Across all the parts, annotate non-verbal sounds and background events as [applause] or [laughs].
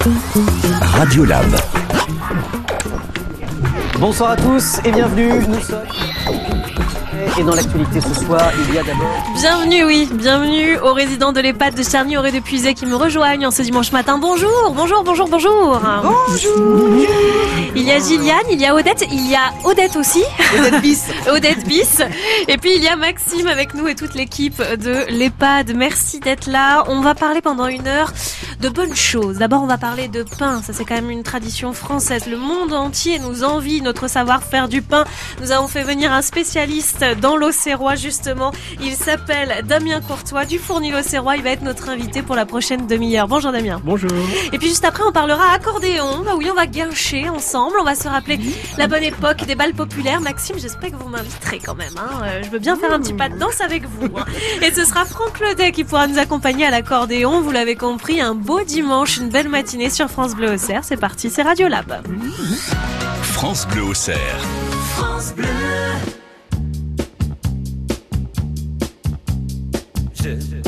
Radio Lab. Bonsoir à tous et bienvenue. Nous sommes. Et dans l'actualité ce soir, il y a d'abord. Bienvenue, oui, bienvenue aux résidents de l'EHPAD de Charny et de Puisay qui me rejoignent en ce dimanche matin. Bonjour, bonjour, bonjour, bonjour. Bonjour. Il y a Gilliane, il y a Odette, il y a Odette aussi. Odette Bis. [laughs] Odette Bis. Et puis il y a Maxime avec nous et toute l'équipe de l'EHPAD. Merci d'être là. On va parler pendant une heure de bonnes choses. D'abord, on va parler de pain. Ça, c'est quand même une tradition française. Le monde entier nous envie notre savoir-faire du pain. Nous avons fait venir un spécialiste dans l'Auxerrois, justement. Il s'appelle Damien Courtois du Fournil Auxerrois. Il va être notre invité pour la prochaine demi-heure. Bonjour Damien. Bonjour. Et puis juste après, on parlera accordéon. Bah oui, on va guincher ensemble. On va se rappeler la bonne époque des balles populaires. Maxime, j'espère que vous m'inviterez quand même. Hein. Euh, je veux bien faire un petit pas de danse avec vous. hein. Et ce sera Franck Ledet qui pourra nous accompagner à l'accordéon. Vous l'avez compris, un beau dimanche, une belle matinée sur France Bleu Auxerre. C'est parti, c'est Radio Lab. France Bleu au cerf. Je-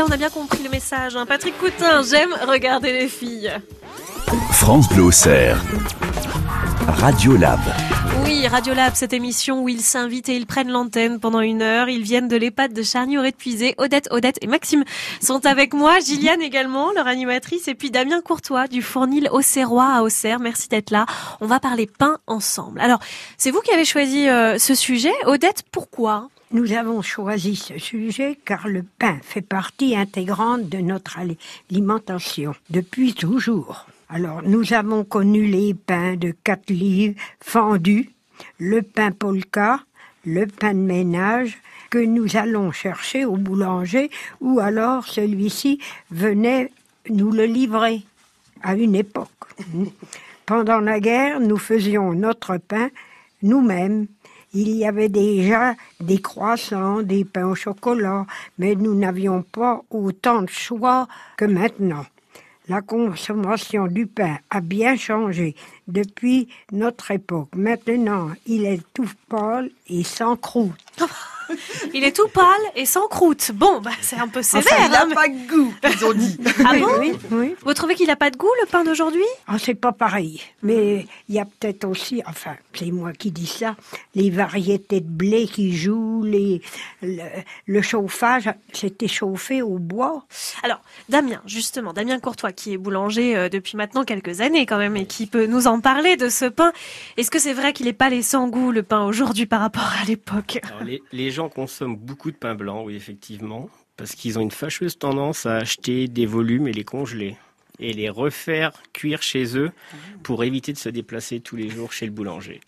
là, on a bien compris le message. hein. Patrick Coutin, j'aime regarder les filles. France Bleu. Radio Lab. Oui, Radiolab, cette émission où ils s'invitent et ils prennent l'antenne pendant une heure. Ils viennent de l'EHPAD de charny de Puisé. Odette, Odette et Maxime sont avec moi. Gilliane également, leur animatrice. Et puis Damien Courtois du Fournil Auxerrois à Auxerre. Merci d'être là. On va parler pain ensemble. Alors, c'est vous qui avez choisi euh, ce sujet. Odette, pourquoi? Nous avons choisi ce sujet car le pain fait partie intégrante de notre ali- alimentation depuis toujours. Alors, nous avons connu les pains de quatre livres fendus, le pain polka, le pain de ménage que nous allons chercher au boulanger ou alors celui-ci venait nous le livrer à une époque. Pendant la guerre, nous faisions notre pain nous-mêmes. Il y avait déjà des croissants, des pains au chocolat, mais nous n'avions pas autant de choix que maintenant. La consommation du pain a bien changé depuis notre époque. Maintenant, il est tout pâle et sans croûte. [laughs] Il est tout pâle et sans croûte. Bon, bah, c'est un peu sévère. Enfin, il n'a hein, mais- pas de goût, ils ont dit. [laughs] Ah bon oui, oui. Vous trouvez qu'il a pas de goût, le pain d'aujourd'hui? Ah, c'est pas pareil. Mais il y a peut-être aussi, enfin, c'est moi qui dis ça, les variétés de blé qui jouent, les, le, le chauffage, c'était chauffé au bois. Alors, Damien, justement, Damien Courtois, qui est boulanger euh, depuis maintenant quelques années quand même et qui peut nous en parler de ce pain. Est-ce que c'est vrai qu'il est pas les sans goût, le pain aujourd'hui par rapport à l'époque? Les, gens consomment beaucoup de pain blanc, oui, effectivement, parce qu'ils ont une fâcheuse tendance à acheter des volumes et les congeler et les refaire cuire chez eux pour éviter de se déplacer tous les jours chez le boulanger.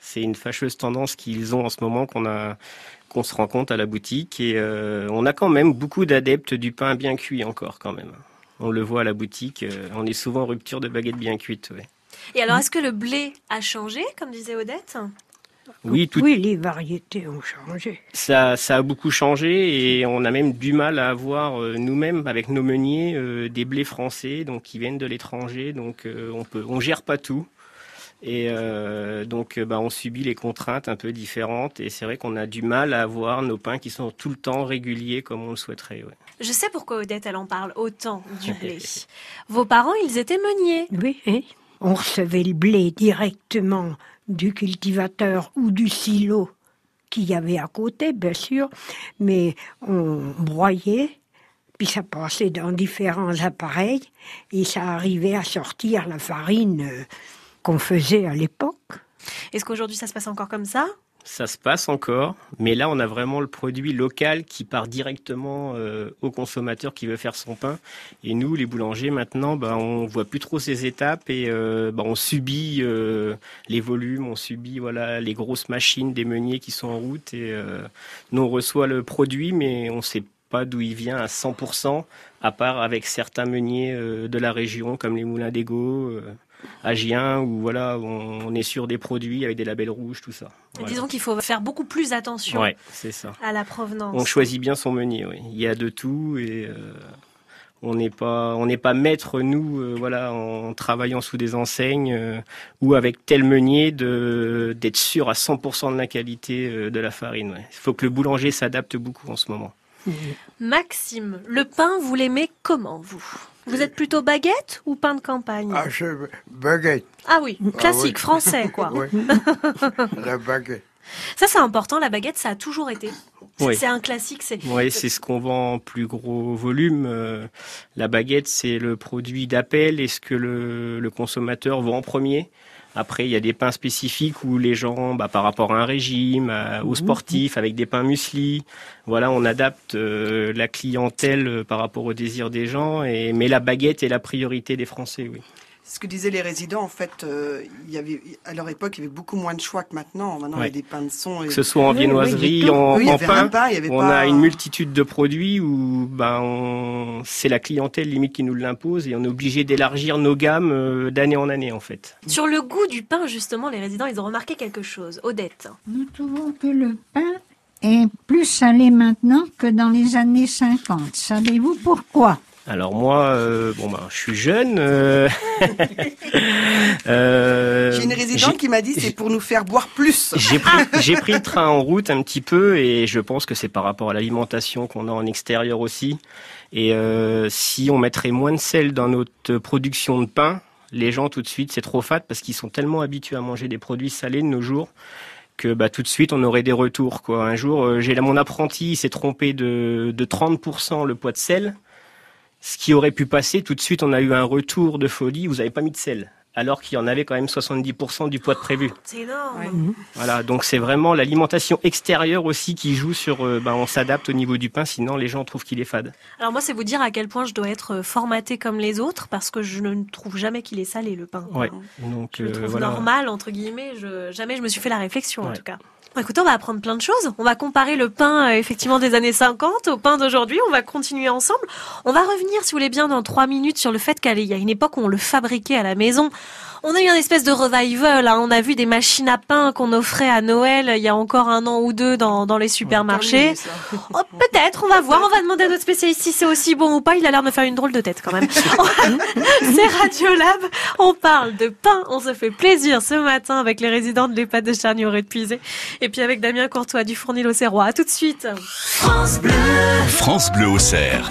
C'est une fâcheuse tendance qu'ils ont en ce moment qu'on se rend compte à la boutique et euh, on a quand même beaucoup d'adeptes du pain bien cuit encore quand même. On le voit à la boutique, euh, on est souvent en rupture de baguette bien cuite. ouais. Et alors, est-ce que le blé a changé, comme disait Odette? Oui, tout, Oui, les variétés ont changé. Ça, ça a beaucoup changé et on a même du mal à avoir euh, nous-mêmes avec nos meuniers euh, des blés français donc qui viennent de l'étranger donc euh, on peut on gère pas tout et euh, donc bah, on subit les contraintes un peu différentes et c'est vrai qu'on a du mal à avoir nos pains qui sont tout le temps réguliers comme on le souhaiterait. ouais. Je sais pourquoi Odette, elle en parle autant du [laughs] blé. Vos parents, ils étaient meuniers. Oui, hein. On recevait le blé directement du cultivateur ou du silo qu'il y avait à côté, bien sûr, mais on broyait, puis ça passait dans différents appareils, et ça arrivait à sortir la farine euh, qu'on faisait à l'époque. Est-ce qu'aujourd'hui, ça se passe encore comme ça? Ça se passe encore, mais là on a vraiment le produit local qui part directement euh, au consommateur qui veut faire son pain. Et nous, les boulangers, maintenant, bah, on voit plus trop ces étapes et euh, bah, on subit euh, les volumes, on subit voilà les grosses machines des meuniers qui sont en route et nous on reçoit le produit, mais on sait pas d'où il vient à 100%, à part avec certains meuniers de la région comme les moulins d'Ego. Euh, Agien, où voilà, on, on est sur des produits avec des labels rouges, tout ça. Voilà. Disons qu'il faut faire beaucoup plus attention Ouais, c'est ça. à la provenance. On choisit bien son meunier, oui. Il y a de tout et euh, on n'est pas on n'est pas maître nous euh, voilà en travaillant sous des enseignes euh, ou avec tel meunier de d'être sûr à 100% de la qualité euh, de la farine. ouais. Il faut que le boulanger s'adapte beaucoup en ce moment. Maxime, le pain, vous l'aimez comment, vous? Vous êtes plutôt baguette ou pain de campagne? Ah, je baguette. Ah oui, classique, oui. français, quoi. [laughs] Oui. [laughs] la baguette. Ça, c'est important, la baguette, ça a toujours été. C'est Oui. c'est un classique, c'est... Oui, c'est ce qu'on vend en plus gros volume. Euh, La baguette, c'est le produit d'appel et ce que le, le consommateur voit en premier. Après, il y a des pains spécifiques où les gens, bah, par rapport à un régime, à- aux sportifs, avec des pains muesli, voilà, on adapte euh, la clientèle euh, par rapport aux désirs des gens. Et, mais la baguette est la priorité des Français, oui. Ce que disaient les résidents, en fait, euh, il y avait, à leur époque, il y avait beaucoup moins de choix que maintenant. Maintenant, il y a des pains de son. Et... Que ce soit en viennoiserie, oui, en, Oui, il y en avait pain. On pas... a une multitude de produits où ben, on- c'est la clientèle limite qui nous l'impose et on est obligé d'élargir nos gammes euh, d'année en année en fait. Sur le goût du pain, justement, les résidents, ils ont remarqué quelque chose. Odette. Nous trouvons que le pain est plus salé maintenant que dans les années 50. Savez-vous pourquoi? Alors moi, euh, bon ben, je suis jeune. euh, [laughs] euh, J'ai une résidente qui m'a dit c'est pour nous faire boire plus. J'ai pris, [laughs] j'ai pris le train en route un petit peu et je pense que c'est par rapport à l'alimentation qu'on a en extérieur aussi. Et euh, si on mettrait moins de sel dans notre production de pain, les gens tout de suite c'est trop fat parce qu'ils sont tellement habitués à manger des produits salés de nos jours que bah, tout de suite on aurait des retours. Quoi. Un jour, j'ai là mon apprenti, il s'est trompé de, de 30% le poids de sel. Ce qui aurait pu passer, tout de suite on a eu un retour de folie, vous n'avez pas mis de sel. Alors qu'il y en avait quand même 70% du poids de prévu. C'est énorme. Ouais. Voilà, donc c'est vraiment l'alimentation extérieure aussi qui joue sur. euh, ben, on s'adapte au niveau du pain, sinon les gens trouvent qu'il est fade. Alors moi, c'est vous dire à quel point je dois être formatée comme les autres, parce que je ne trouve jamais qu'il est salé, le pain. Ouais. Donc Je le euh, trouve voilà. normal, entre guillemets. Je, jamais je me suis fait la réflexion, en tout cas. Écoutez, on va apprendre plein de choses. On va comparer le pain, euh, effectivement, des années 50 au pain d'aujourd'hui. On va continuer ensemble. On va revenir, si vous voulez bien, dans trois minutes sur le fait qu'il y a une époque où on le fabriquait à la maison. On a eu un espèce de revival. hein. On a vu des machines à pain qu'on offrait à Noël il y a encore un an ou deux dans, dans les supermarchés. Oh, Peut-être, on va voir. On va demander à notre spécialiste si c'est aussi bon ou pas. Il a l'air de me faire une drôle de tête quand même. [laughs] c'est Radiolab. On parle de pain. On se fait plaisir ce matin avec les résidents de l'EHPAD de Charnier au Puisé. Et puis avec Damien Courtois du Fournil au Serrois. À tout de suite. France Bleu au cerf.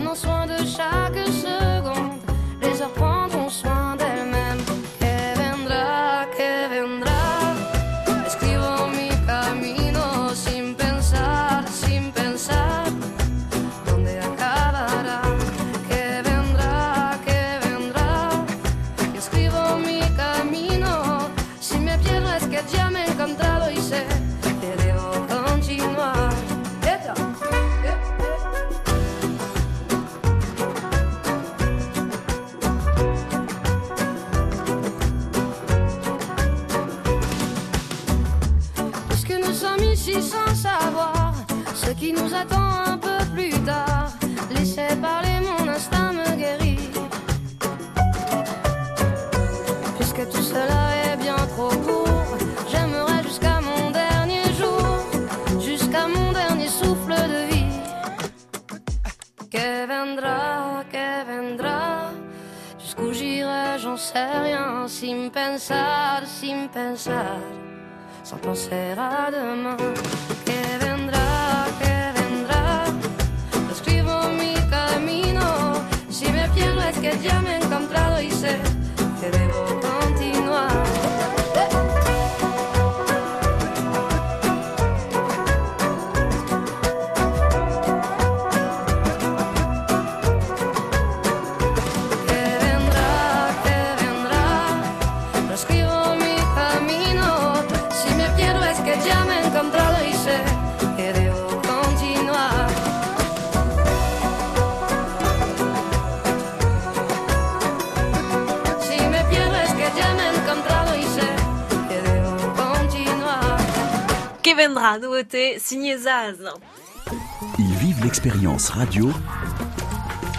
rien, sin pensar, sin pensar sans penser à demain. Que vendrá, que vendrá. Escribo mi camino. Si me pierdo es que ya me he encontrado y sé que debo Vendra, nouveauté, signé Zaz. Ils vivent l'expérience radio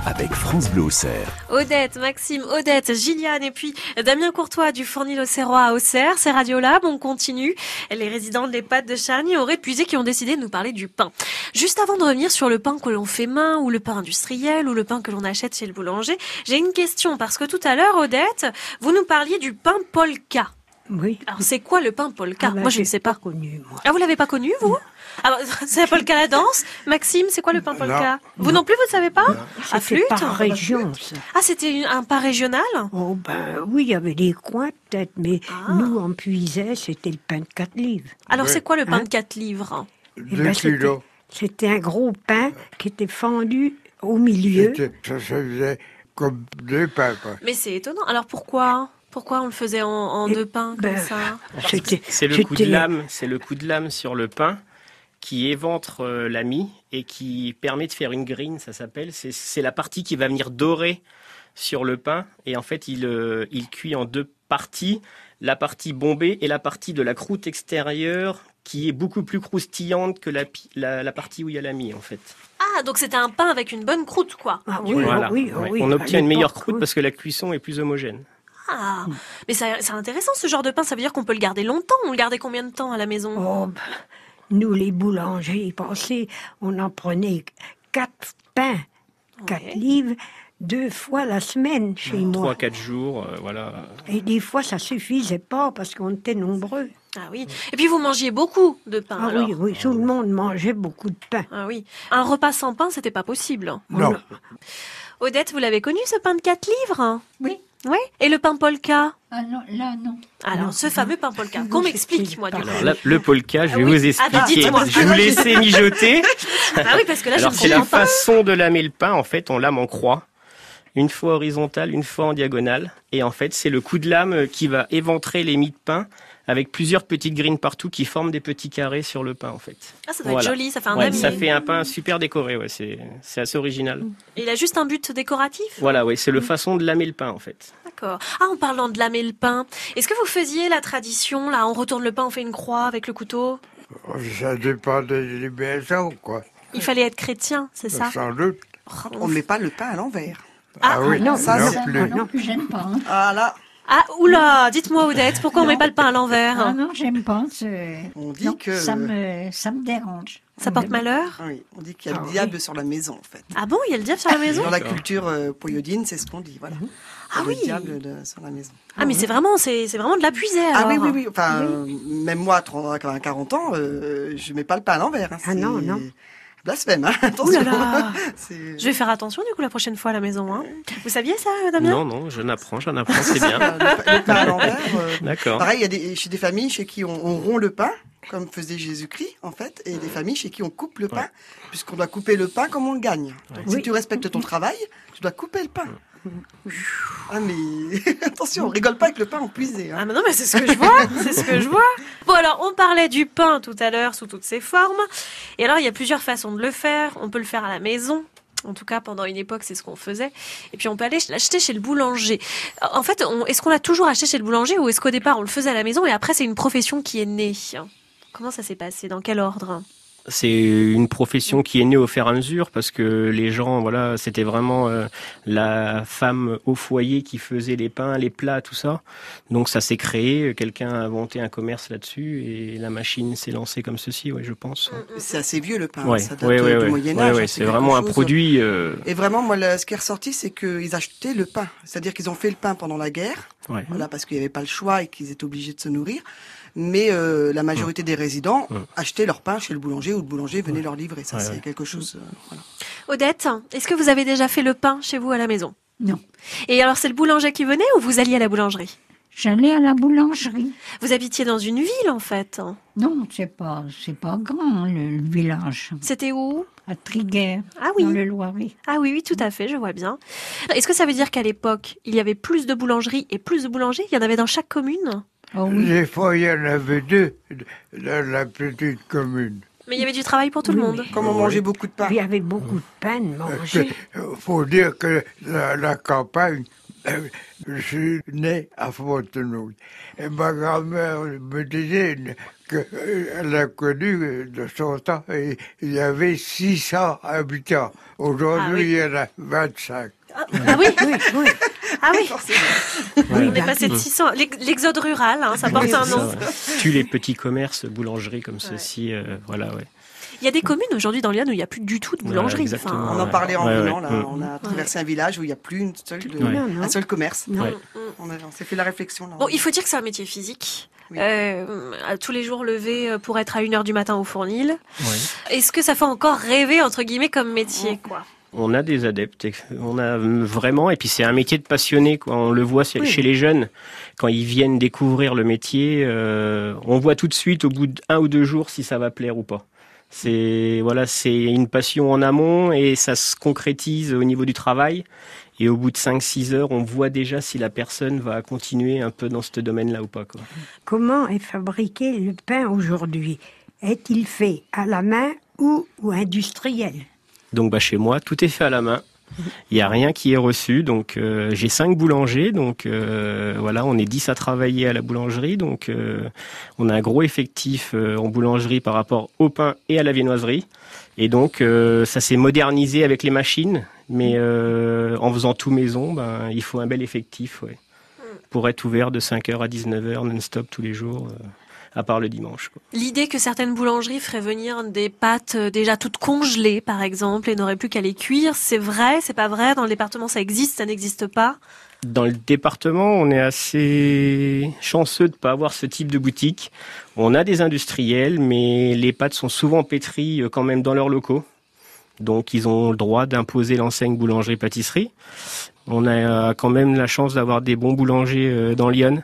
avec France Bleu au cerf. Odette, Maxime, Odette, Gilliane et puis Damien Courtois du Fournil au Serrois à Auxerre. C'est Radiolab, on continue. Les résidents de l'EHPAD de Charny auraient puisé qui ont décidé de nous parler du pain. Juste avant de revenir sur le pain que l'on fait main ou le pain industriel ou le pain que l'on achète chez le boulanger, j'ai une question parce que tout à l'heure, Odette, vous nous parliez du pain polka. Oui. Alors c'est quoi le pain polka Ah ben, Moi je ne sais pas. connu, moi. Ah vous l'avez pas connu vous ah, bah, C'est la polka la danse Maxime, c'est quoi le pain polka Vous non plus vous ne savez pas À C'était flûte par région, ça. Ah c'était un pain régional Oh ben oui, il y avait des coins peut-être, mais Ah. nous, on puisait, c'était le pain de 4 livres. Alors c'est quoi le pain Hein de 4 livres Eh Deux ben, c'était- kilos. C'était un gros pain qui était fendu au milieu. C'était- Ça se faisait comme deux pains. quoi. Mais c'est étonnant. Alors pourquoi Pourquoi on le faisait en, en deux pains ben, comme ça C'était- C'est le coup de lame, c'est le coup de lame sur le pain qui éventre euh, la mie et qui permet de faire une grille, ça s'appelle. C'est- la partie qui va venir dorer sur le pain et en fait il, euh, il cuit en deux parties, la partie bombée et la partie de la croûte extérieure qui est beaucoup plus croustillante que la, la, la partie où il y a la mie en fait. Ah, donc c'était un pain avec une bonne croûte, quoi. Ah oui, Voilà. oui, Ouais. oui, On obtient une meilleure croûte parce que la cuisson est plus homogène. Ah, mais ça- c'est intéressant ce genre de pain. Ça veut dire qu'on peut le garder longtemps. On le gardait combien de temps à la maison? Oh, ben, nous, les boulangers, pensez, on en prenait quatre pains, quatre Ouais. livres, deux fois la semaine chez moi. Trois, quatre jours, euh, voilà. Et des fois, ça suffisait pas parce qu'on était nombreux. Ah oui. Et puis vous mangiez beaucoup de pain. Ah alors? oui, oui, tout le monde mangeait beaucoup de pain. Ah oui. Un repas sans pain, c'était pas possible. Non. Odette, vous l'avez connu ce pain de 4 livres? Oui. Oui. Et le pain polka Ah non, là, non. Alors, Non. ce fameux pain polka, [laughs] qu'on m'explique, moi. Alors là, le polka, je vais Ah oui. vous Ah bah, expliquer. dites-moi. je vais vous laisser [laughs] mijoter. Ah oui, parce que là, Alors je c'est la pas. façon de lamer le pain. En fait, on lame en croix, une fois horizontale, une fois en diagonale, et en fait, c'est le coup de lame qui va éventrer les mie de pain avec plusieurs petites grines partout qui forment des petits carrés sur le pain, en fait. Ah, ça doit Voilà. être joli, ça fait un Ouais, ça fait un pain super décoré. Ouais, c'est c'est assez original. Et il a juste un but décoratif? Voilà, ouais, c'est le façon de lamer le pain, en fait. D'accord. Ah, en parlant de lamer le pain, est-ce que vous faisiez la tradition, là, on retourne le pain, on fait une croix avec le couteau? Ça dépend des maisons, quoi. Il fallait être chrétien, c'est ça? Sans doute. On ne met pas le pain à l'envers. Ah, oui, non, ça, non c'est- plus. Ah non plus, j'aime pas. hein. Ah là, Ah, oula, dites-moi Odette, pourquoi on met pas le pain à l'envers Ah non, j'aime pas. c'est- on dit Non, que... ça me, ça me dérange. Ça porte malheur Ah oui, on dit qu'il y a Ah le oui. diable sur la maison, en fait. Ah bon, il y a le diable sur la maison Dans la culture euh, poyodine, c'est ce qu'on dit, voilà. Ah le oui. diable de- sur la maison. Ah, mais c'est vraiment, c'est c'est vraiment de la puisée, Ah alors. oui, oui, oui. Enfin, euh, même moi, à 30, à 40 ans, euh, je mets pas le pain à l'envers. hein. Ah non, C'est non. Blasphème, hein. [laughs] Ouh attention. là là. [laughs] C'est- Je vais faire attention, du coup, la prochaine fois à la maison, hein. Vous saviez ça, Damien? Non, non, je n'apprends, j'en apprends, c'est bien. [laughs] le, pa- le pain à l'envers. euh, D'accord. Pareil, il y a des, chez des familles chez qui on, on rompt le pain, comme faisait Jésus-Christ, en fait, et des familles chez qui on coupe le pain, puisqu'on doit couper le pain comme on le gagne. Donc, si tu respectes ton travail, tu dois couper le pain. Ah, mais [laughs] attention, on rigole pas avec le pain en puisé. Hein. Ah mais non, mais c'est ce que je vois, c'est ce que je vois. Bon alors, on parlait du pain tout à l'heure sous toutes ses formes. Et alors, il y a plusieurs façons de le faire. On peut le faire à la maison. En tout cas, pendant une époque, c'est ce qu'on faisait. Et puis, on peut aller l'acheter chez le boulanger. En fait, est-ce qu'on l'a toujours acheté chez le boulanger ou est-ce qu'au départ, on le faisait à la maison et après, c'est une profession qui est née? Comment ça s'est passé? Dans quel ordre? C'est une profession qui est née au fur et à mesure parce que les gens, voilà, c'était vraiment euh, la femme au foyer qui faisait les pains, les plats, tout ça. Donc ça s'est créé, quelqu'un a inventé un commerce là-dessus et la machine s'est lancée comme ceci, ouais, je pense. C'est assez vieux le pain, Ouais, ça date ouais, ouais, du. Moyen Âge. hein, c'est vraiment un produit. euh, Et vraiment, moi, ce qui est ressorti, c'est qu'ils achetaient le pain. C'est-à-dire qu'ils ont fait le pain pendant la guerre, voilà, parce qu'il n'y avait pas le choix et qu'ils étaient obligés de se nourrir. Mais euh, la majorité des résidents Ouais. achetaient leur pain chez le boulanger ou le boulanger venait leur livrer. Ça, Ouais, c'est ouais. quelque chose. euh, voilà. Odette, est-ce que vous avez déjà fait le pain chez vous à la maison? Non. Et alors, c'est le boulanger qui venait ou vous alliez à la boulangerie? J'allais à la boulangerie. Vous habitiez dans une ville, en fait. Non, c'est pas, c'est pas grand, le, le village. C'était où? À Triguer, Ah oui. dans le Loiret. Ah oui, oui, tout à fait, je vois bien. Est-ce que ça veut dire qu'à l'époque, il y avait plus de boulangeries et plus de boulangers? Il y en avait dans chaque commune? Oh oui. Des fois, il y en avait deux dans la petite commune. Mais il y avait du travail pour tout le monde. Comme on mangeait beaucoup de pain. Il y avait beaucoup de pain de manger. Il faut dire que la, la campagne, euh, je suis né à Fontenoy. Et ma grand-mère me disait qu'elle a connu euh, de son temps, et il y avait 600 habitants. Aujourd'hui, Ah oui. il y en a 25. Ah, ah oui, Oui, oui. Ah oui. Forcément. On est passé de 600. l'ex- L'exode rural, hein, ça porte Oui, un nom. Ça, ouais. Tue les petits commerces, boulangeries comme ceci, euh, voilà, ouais. Il y a des communes aujourd'hui dans Lyon où il n'y a plus du tout de boulangerie. Ouais. Enfin, On en Ouais. parlait en Ouais, venant, ouais. là. Mm. On a traversé un village où il n'y a plus une seule, de- Ouais. Un seul commerce. Non. Ouais. On, a- on s'est fait la réflexion. Là. Bon, il faut dire que c'est un métier physique. Oui. Euh, à tous les jours levé euh, pour être à 1h du matin au fournil. Ouais. Est-ce que ça fait encore rêver, entre guillemets, comme métier quoi? On a des adeptes, on a vraiment, et puis c'est un métier de passionné, quoi. On le voit chez Oui. chez les jeunes quand ils viennent découvrir le métier. euh, on voit tout de suite au bout d'un ou deux jours si ça va plaire ou pas. C'est voilà, c'est une passion en amont et ça se concrétise au niveau du travail. Et au bout de 5-6 heures, on voit déjà si la personne va continuer un peu dans ce domaine-là ou pas. Quoi. Comment est fabriqué le pain aujourd'hui? Est-il fait à la main ou, ou industriel? Donc bah, chez moi, tout est fait à la main. Il n'y a rien qui est reçu. Donc euh, j'ai cinq boulangers. Donc euh, voilà, on est 10 à travailler à la boulangerie. Donc euh, on a un gros effectif en boulangerie par rapport au pain et à la viennoiserie. Et donc ça s'est modernisé avec les machines. Mais en faisant tout maison, ben, il faut un bel effectif pour être ouvert de 5h à 19h non-stop tous les jours. À part le dimanche. L'idée que certaines boulangeries feraient venir des pâtes euh, déjà toutes congelées, par exemple, et n'auraient plus qu'à les cuire, c'est vrai, c'est pas vrai? Dans le département, ça existe, ça n'existe pas? Dans le département, on est assez chanceux de pas avoir ce type de boutique. On a des industriels, mais les pâtes sont souvent pétries euh, quand même dans leurs locaux. Donc ils ont le droit d'imposer l'enseigne boulangerie-pâtisserie. On a euh, quand même la chance d'avoir des bons boulangers euh, dans Lyon,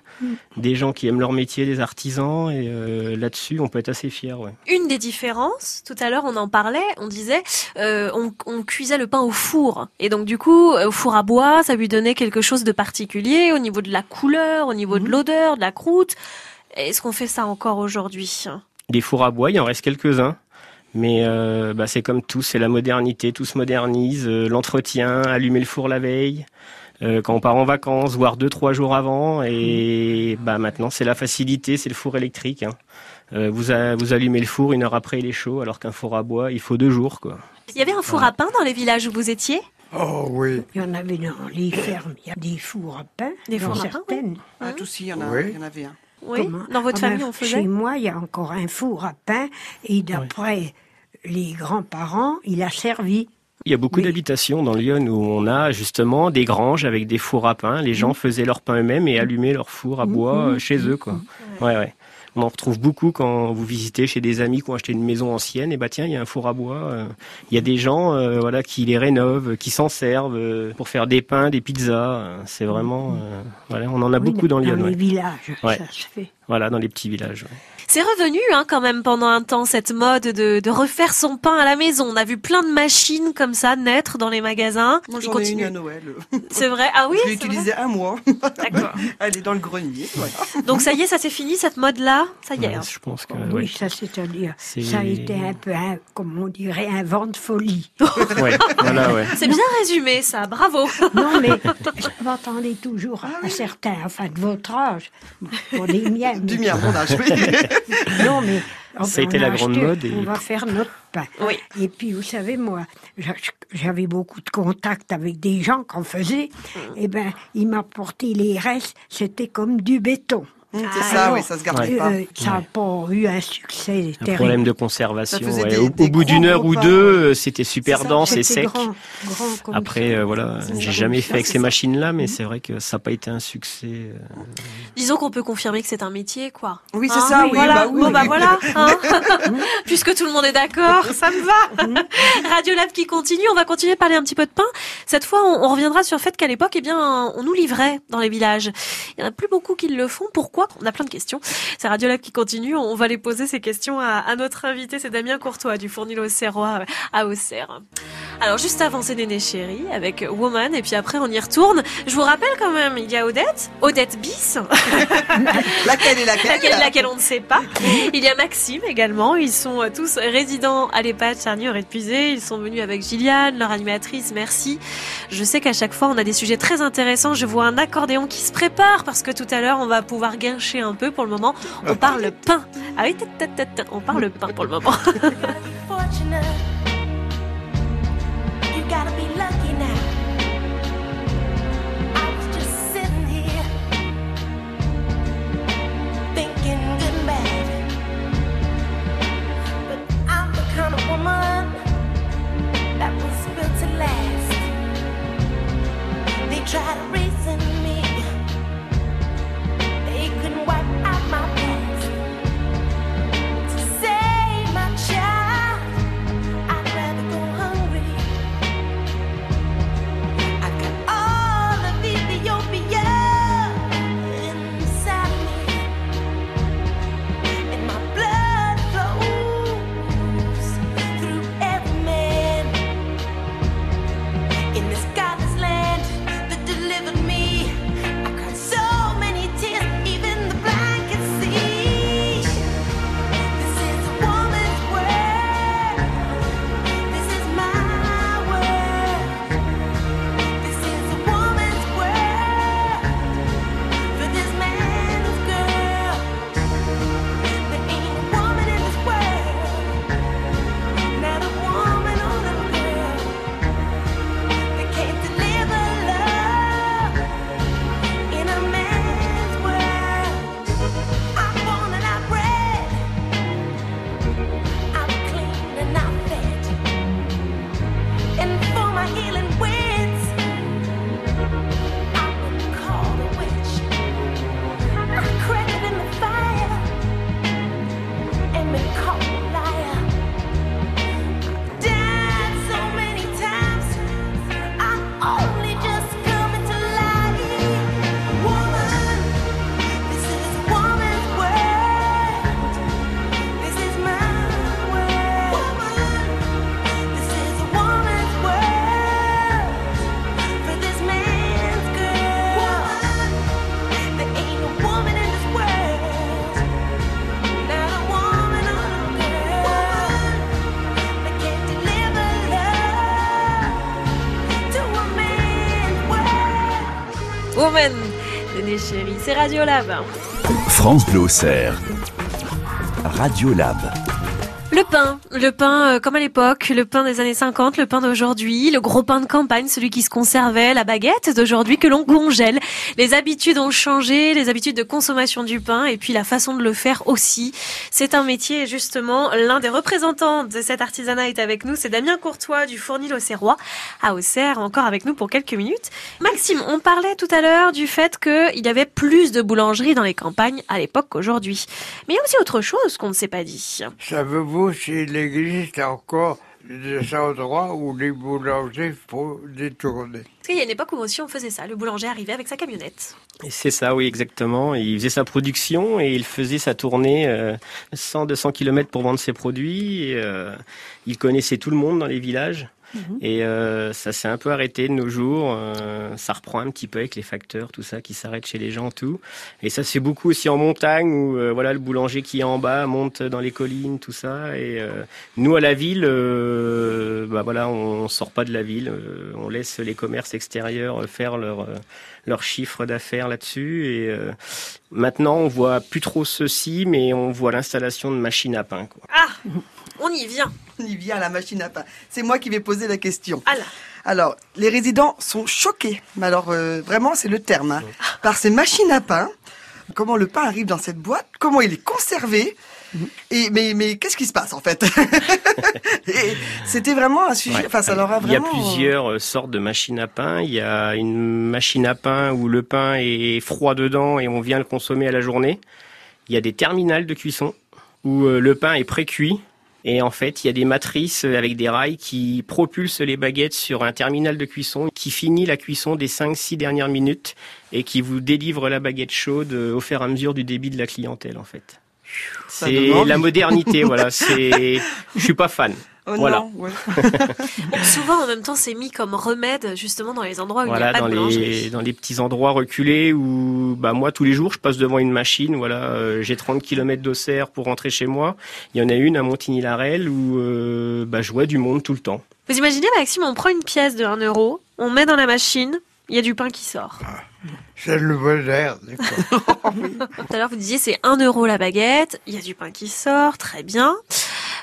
des gens qui aiment leur métier, des artisans, et euh, là-dessus on peut être assez fier. Ouais. Une des différences, tout à l'heure on en parlait, on disait, euh, on, on cuisait le pain au four. Et donc du coup, au four à bois, ça lui donnait quelque chose de particulier au niveau de la couleur, au niveau de l'odeur, de la croûte. Est-ce qu'on fait ça encore aujourd'hui? Des fours à bois, il en reste quelques-uns. Mais euh, bah, c'est comme tout, c'est la modernité, tout se modernise, euh, l'entretien, allumer le four la veille, euh, quand on part en vacances, voire deux, trois jours avant. Et bah, maintenant, c'est la facilité, c'est le four électrique. hein. Euh, vous, a- vous allumez le four, une heure après, il est chaud, alors qu'un four à bois, il faut deux jours. quoi. Il y avait un four à pain dans les villages où vous étiez? Oh oui. Il y en avait dans les fermes, il y a des fours à pain. Des fours à pain, oui. certaines. Ah, tout aussi, il y en a, Oui. il y en avait un. Oui. Comment Dans votre famille, on faisait Chez moi, il y a encore un four à pain et d'après les grands-parents, il a servi. Il y a beaucoup Oui. d'habitations dans Lyon où on a justement des granges avec des fours à pain. Les gens faisaient leur pain eux-mêmes et allumaient leur four à bois euh, chez eux. Quoi. Ouais, ouais. On en retrouve beaucoup quand vous visitez chez des amis qui ont acheté une maison ancienne. Et bah tiens, il y a un four à bois. euh, Il y a des gens, euh, voilà, qui les rénovent, qui s'en servent euh, pour faire des pains, des pizzas. C'est vraiment, euh, voilà, on en a Oui, beaucoup dans Lyon. les ouais. villages, Ouais. ça se fait. Voilà, dans les petits villages. ouais. C'est revenu hein, quand même pendant un temps cette mode de, de refaire son pain à la maison. On a vu plein de machines comme ça naître dans les magasins. Moi, j'en ai une à Noël. C'est vrai. Ah oui. Je l'ai utilisée un mois. D'accord. [laughs] Elle est dans le grenier. Voilà. Donc ça y est, ça c'est fini cette mode-là? Ça y est. Ouais, hein. je pense que Oui, ouais. ça c'est-à-dire, C'est- ça a été un peu, un, comme on dirait, un vent de folie. [laughs] Ouais, voilà, ouais. C'est bien résumé ça. Bravo. [laughs] Non, mais vous entendez toujours à certains, enfin de votre âge, pour des miens. Du mien, mon âge, oui. [laughs] Non, mais on- Ça a été on la grande acheté, mode et- On va faire notre pain. Oui. Et puis, vous savez, moi, j'a- j'avais beaucoup de contacts avec des gens qu'on faisait. Eh ben, ils m'apportaient les restes. C'était comme du béton. Hum, Ah, C'est ça, Alors, oui, ça se gardait Euh, pas. ça n'a pas eu un succès Un terrible. problème de conservation. Ouais. des- Au, bout d'une heure ou deux, ouais. euh, c'était super C'est ça, dense et sec. grand, grand comme Après, euh, voilà, C'est j'ai jamais fait avec c'est ces machines-là, mais c'est vrai que ça n'a pas été un succès. euh. Disons qu'on peut confirmer que c'est un métier, quoi. Oui, c'est Hein ça, oui, voilà. bah oui. Bon bah voilà. [laughs] hein. [laughs] Puisque tout le monde est d'accord, ça me va. Radio Lab qui continue. On va continuer à parler un petit peu de pain. Cette fois, on, on reviendra sur le fait qu'à l'époque, eh bien, on nous livrait dans les villages. Il y en a plus beaucoup qui le font. Pourquoi On a plein de questions. C'est Radio Lab qui continue. On va les poser ces questions à, à notre invité. C'est Damien Courtois du Fournil Auxerrois à Auxerre. Alors juste avant, c'est Néné Chéri avec Woman. Et puis après, on y retourne. Je vous rappelle quand même, il y a Odette. Odette Bis. [laughs] Laquelle est laquelle laquelle, laquelle on ne sait pas. Il y a Maxime également. Ils sont euh, tous résidents à l'EHPAD Charnier et Puisé. Ils sont venus avec Gilliane, leur animatrice. Merci. Je sais qu'à chaque fois, on a des sujets très intéressants. Je vois un accordéon qui se prépare parce que tout à l'heure, on va pouvoir guincher un peu. Pour le moment, on parle pain. Ah oui, on parle pain pour le moment. [laughs] [laughs] chérie, c'est Radio Lab. France Bleu. Radio Lab. Pain, le pain euh, comme à l'époque, le pain des années 50, le pain d'aujourd'hui, le gros pain de campagne, celui qui se conservait, la baguette d'aujourd'hui que l'on congèle. Les habitudes ont changé, les habitudes de consommation du pain et puis la façon de le faire aussi. C'est un métier justement l'un des représentants de cet artisanat est avec nous, c'est Damien Courtois du Fournil Auxerrois à Auxerre, encore avec nous pour quelques minutes. Maxime, on parlait tout à l'heure du fait qu'il y avait plus de boulangeries dans les campagnes à l'époque qu'aujourd'hui. Mais il y a aussi autre chose qu'on ne s'est pas dit. Savez-vous s'il existe encore des endroits où les boulangers font détourner Parce qu'il y a une époque où aussi on faisait ça. Le boulanger arrivait avec sa camionnette. Et C'est ça, oui, exactement. Il faisait sa production et il faisait sa tournée euh, 100-200 km pour vendre ses produits. Euh, il connaissait tout le monde dans les villages. Mhm. Et euh, ça s'est un peu arrêté de nos jours. Euh, ça reprend un petit peu avec les facteurs, tout ça qui s'arrête chez les gens, tout. Et ça se fait beaucoup aussi en montagne où euh, voilà le boulanger qui est en bas monte dans les collines, tout ça. Et nous à la ville, bah voilà, on sort pas de la ville. on laisse les commerces extérieurs faire leur leur chiffre d'affaires là-dessus. Et maintenant, on voit plus trop ceci, mais on voit l'installation de machines à pain. Quoi. Ah, [laughs] on y vient. On y vient à la machine à pain. C'est moi qui vais poser la question. Ah là. Alors, les résidents sont choqués, mais alors euh, vraiment c'est le terme, hein, par ces machines à pain. Comment le pain arrive dans cette boîte Comment il est conservé et mais mais qu'est-ce qui se passe en fait [laughs] Et C'était vraiment un sujet. Ouais. Enfin, ça leur a Il y a plusieurs euh, sortes de machines à pain. Il y a une machine à pain où le pain est froid dedans et on vient le consommer à la journée. Il y a des terminales de cuisson où euh, le pain est pré-cuit. Et en fait, il y a des matrices avec des rails qui propulsent les baguettes sur un terminal de cuisson qui finit la cuisson des 5-6 dernières minutes et qui vous délivre la baguette chaude euh, au fur et à mesure du débit de la clientèle, en fait. C'est la modernité, voilà. [laughs] C'est, je suis pas fan. Oh voilà. non, ouais. [laughs] Souvent, en même temps, c'est mis comme remède justement dans les endroits où il n'y a pas dans de les, boulangerie. dans les petits endroits reculés où, bah, moi, tous les jours, je passe devant une machine. Voilà, euh, j'ai 30 km d'Auxerre pour rentrer chez moi. Il y en a une à Montigny-la-Relle où, euh, bah, je vois du monde tout le temps. Vous imaginez, Maxime, on prend une pièce de 1 euro, on met dans la machine, il y a du pain qui sort. C'est le quoi. [laughs] Tout à l'heure, vous disiez c'est 1 euro la baguette, il y a du pain qui sort, très bien.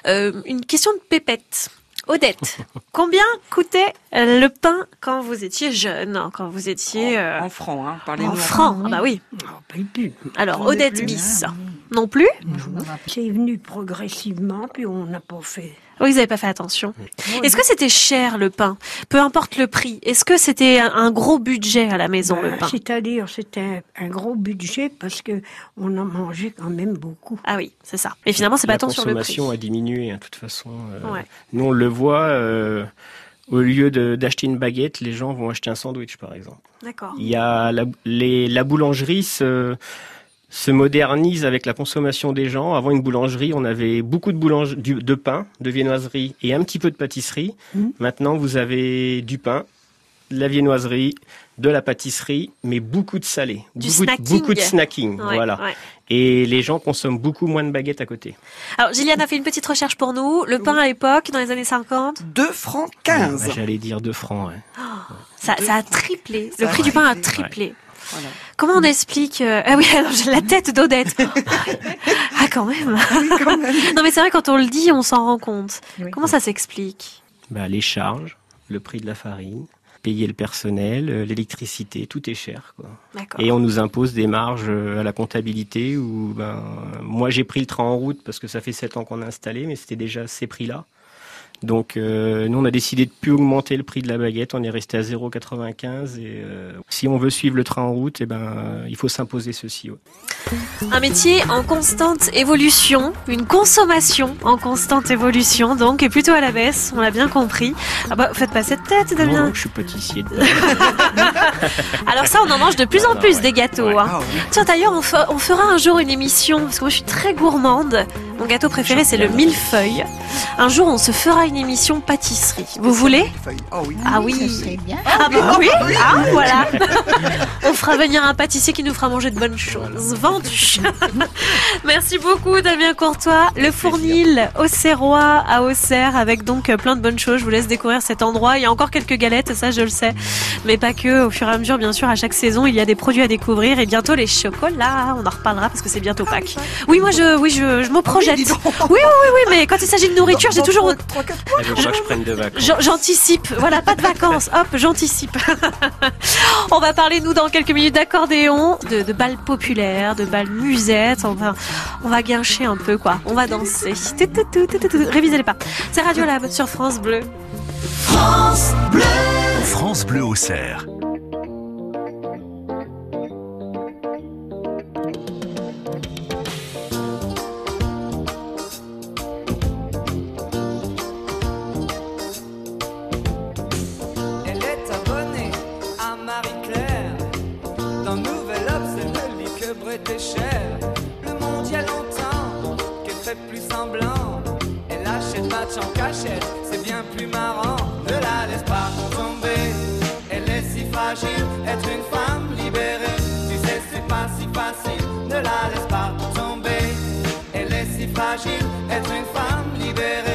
Euh, une question de pépette. Odette, [laughs] combien coûtait le pain quand vous étiez jeune, quand vous étiez euh, En francs, hein, parlez-nous en francs Ah bah oui. Oh, pas plus. Alors, Odette bis. hein, Non plus C'est venu progressivement, puis on n'a pas fait. Oui, vous n'avez pas fait attention. Est-ce que c'était cher le pain? Peu importe le prix. Est-ce que c'était un- un gros budget à la maison le Ben, pain? C'est-à-dire, c'était un, un gros budget parce que on en mangeait quand même beaucoup. Ah oui, c'est ça. Et finalement, c'est pas la tant sur le prix. consommation a diminué, hein, de toute façon. euh, Ouais. Nous, on le voit. euh, au lieu d'acheter une baguette, les gens vont acheter un sandwich, par exemple. D'accord. Il y a la, les, la boulangerie se, se modernise avec la consommation des gens. Avant une boulangerie, on avait beaucoup de boulange, du, de pain, de viennoiserie et un petit peu de pâtisserie. Mhm. Maintenant, vous avez du pain, de la viennoiserie, de la pâtisserie, mais beaucoup de salé, Du beaucoup, de- snacking. beaucoup de snacking, Ouais, voilà. ouais. Et les gens consomment beaucoup moins de baguettes à côté. Alors, Gilliane a fait une petite recherche pour nous. Le pain à l'époque, dans les années 50, 2 francs 15. Bah, J'allais dire 2 francs. ouais. ça, ça a triplé. Ça le a prix du pain a triplé. Voilà. Comment on explique euh, Ah oui, alors j'ai la tête d'Odette. [laughs] ah quand même. Quand même. non mais c'est vrai quand on le dit, on s'en rend compte. Oui. Comment ça s'explique? Bah, les charges, le prix de la farine, payer le personnel, euh, l'électricité, tout est cher. Quoi. Et on nous impose des marges euh, à la comptabilité où ben, moi j'ai pris le train en route parce que ça fait 7 ans qu'on a installé, mais c'était déjà ces prix-là. Donc euh, nous on a décidé de plus augmenter le prix de la baguette, on est resté à 0,95 et euh, si on veut suivre le train en route, eh ben, il faut s'imposer ceci. ouais. Un métier en constante évolution, une consommation en constante évolution, donc et plutôt à la baisse, on l'a bien compris. Ah bah faites pas cette tête, Damien. non, je suis pâtissier. de- [laughs] [laughs] Alors ça, on en mange de plus en plus ouais. des gâteaux. Ouais. hein. Ah. Tiens, d'ailleurs, on, fe- on fera un jour une émission, parce que moi je suis très gourmande. Mon gâteau préféré, c'est le millefeuille. Un jour, on se fera une émission pâtisserie. Vous voulez Ah oui. Ah oui. Serait bien. Ah bah oui, ah voilà. [laughs] On fera venir un pâtissier qui nous fera manger de bonnes choses. Vendu. [laughs] Merci beaucoup Damien Courtois. Le Fournil Auxerrois à Auxerre avec donc euh, plein de bonnes choses. Je vous laisse découvrir cet endroit. Il y a encore quelques galettes, ça je le sais. Mais pas que. Au fur et à mesure, bien sûr, à chaque saison, il y a des produits à découvrir et bientôt les chocolats. On en reparlera parce que c'est bientôt Pâques. Oui, moi je, oui, je, je me projette. Oui, oui, oui, oui, mais quand il s'agit de nourriture, j'ai toujours points. Je prenne de vacances. J'an- J'anticipe, voilà, pas de vacances, hop, j'anticipe. [laughs] on va parler, nous, dans quelques minutes d'accordéon, de, de balles populaires, de balles musettes, on va, on va guincher un peu, quoi. On va danser. Tout, tout, tout, tout, tout, tout. Révisez les pas. C'est Radio Lab sur France Bleu. France Bleu au cerf. Match cachette, c'est bien plus marrant. Ne la laisse pas tomber, elle est si fragile. Être une femme libérée, tu sais, c'est pas si facile. Ne la laisse pas tomber, elle est si fragile. Être une femme libérée,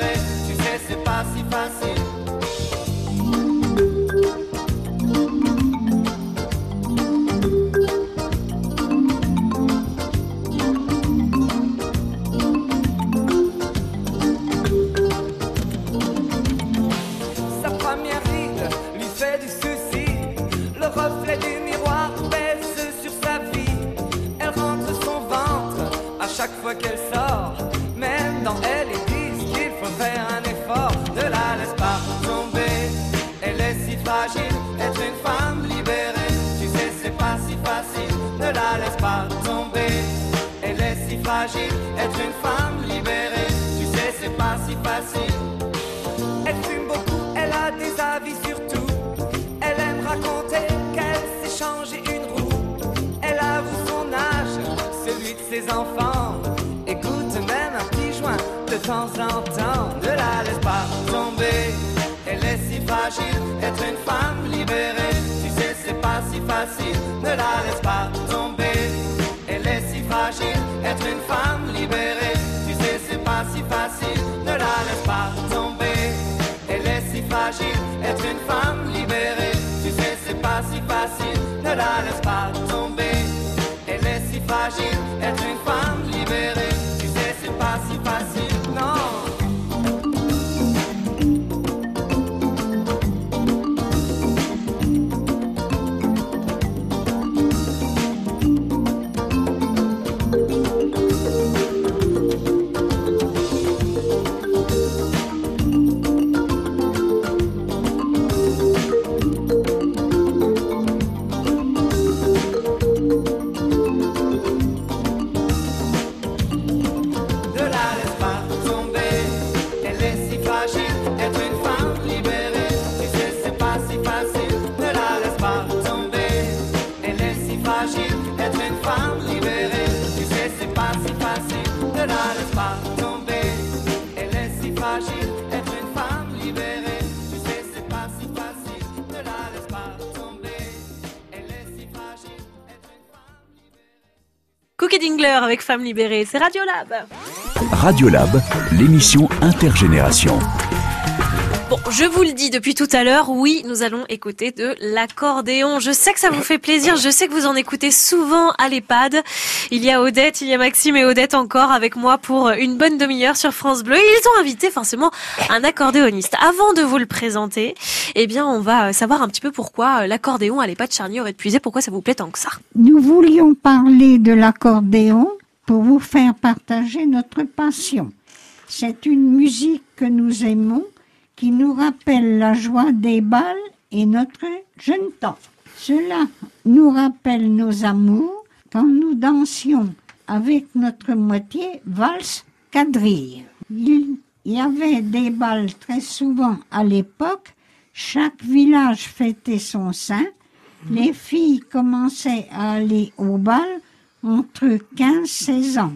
avec Femme Libérée, c'est Radio Lab. Radiolab, l'émission intergénération. Bon, je vous le dis depuis tout à l'heure, oui, nous allons écouter de l'accordéon. Je sais que ça vous fait plaisir, je sais que vous en écoutez souvent à l'EHPAD. Il y a Odette, il y a Maxime et Odette encore avec moi pour une bonne demi-heure sur France Bleu. Ils ont invité forcément un accordéoniste. Avant de vous le présenter, eh bien, on va savoir un petit peu pourquoi l'accordéon à l'EHPAD Charnier aurait puisé, pourquoi ça vous plaît tant que ça. Nous voulions parler de l'accordéon pour vous faire partager notre passion. C'est une musique que nous aimons qui nous rappelle la joie des balles et notre jeune temps. Cela nous rappelle nos amours quand nous dansions avec notre moitié valse quadrille. Il y avait des balles très souvent à l'époque. Chaque village fêtait son saint. Les filles commençaient à aller au bal entre 15 et 16 ans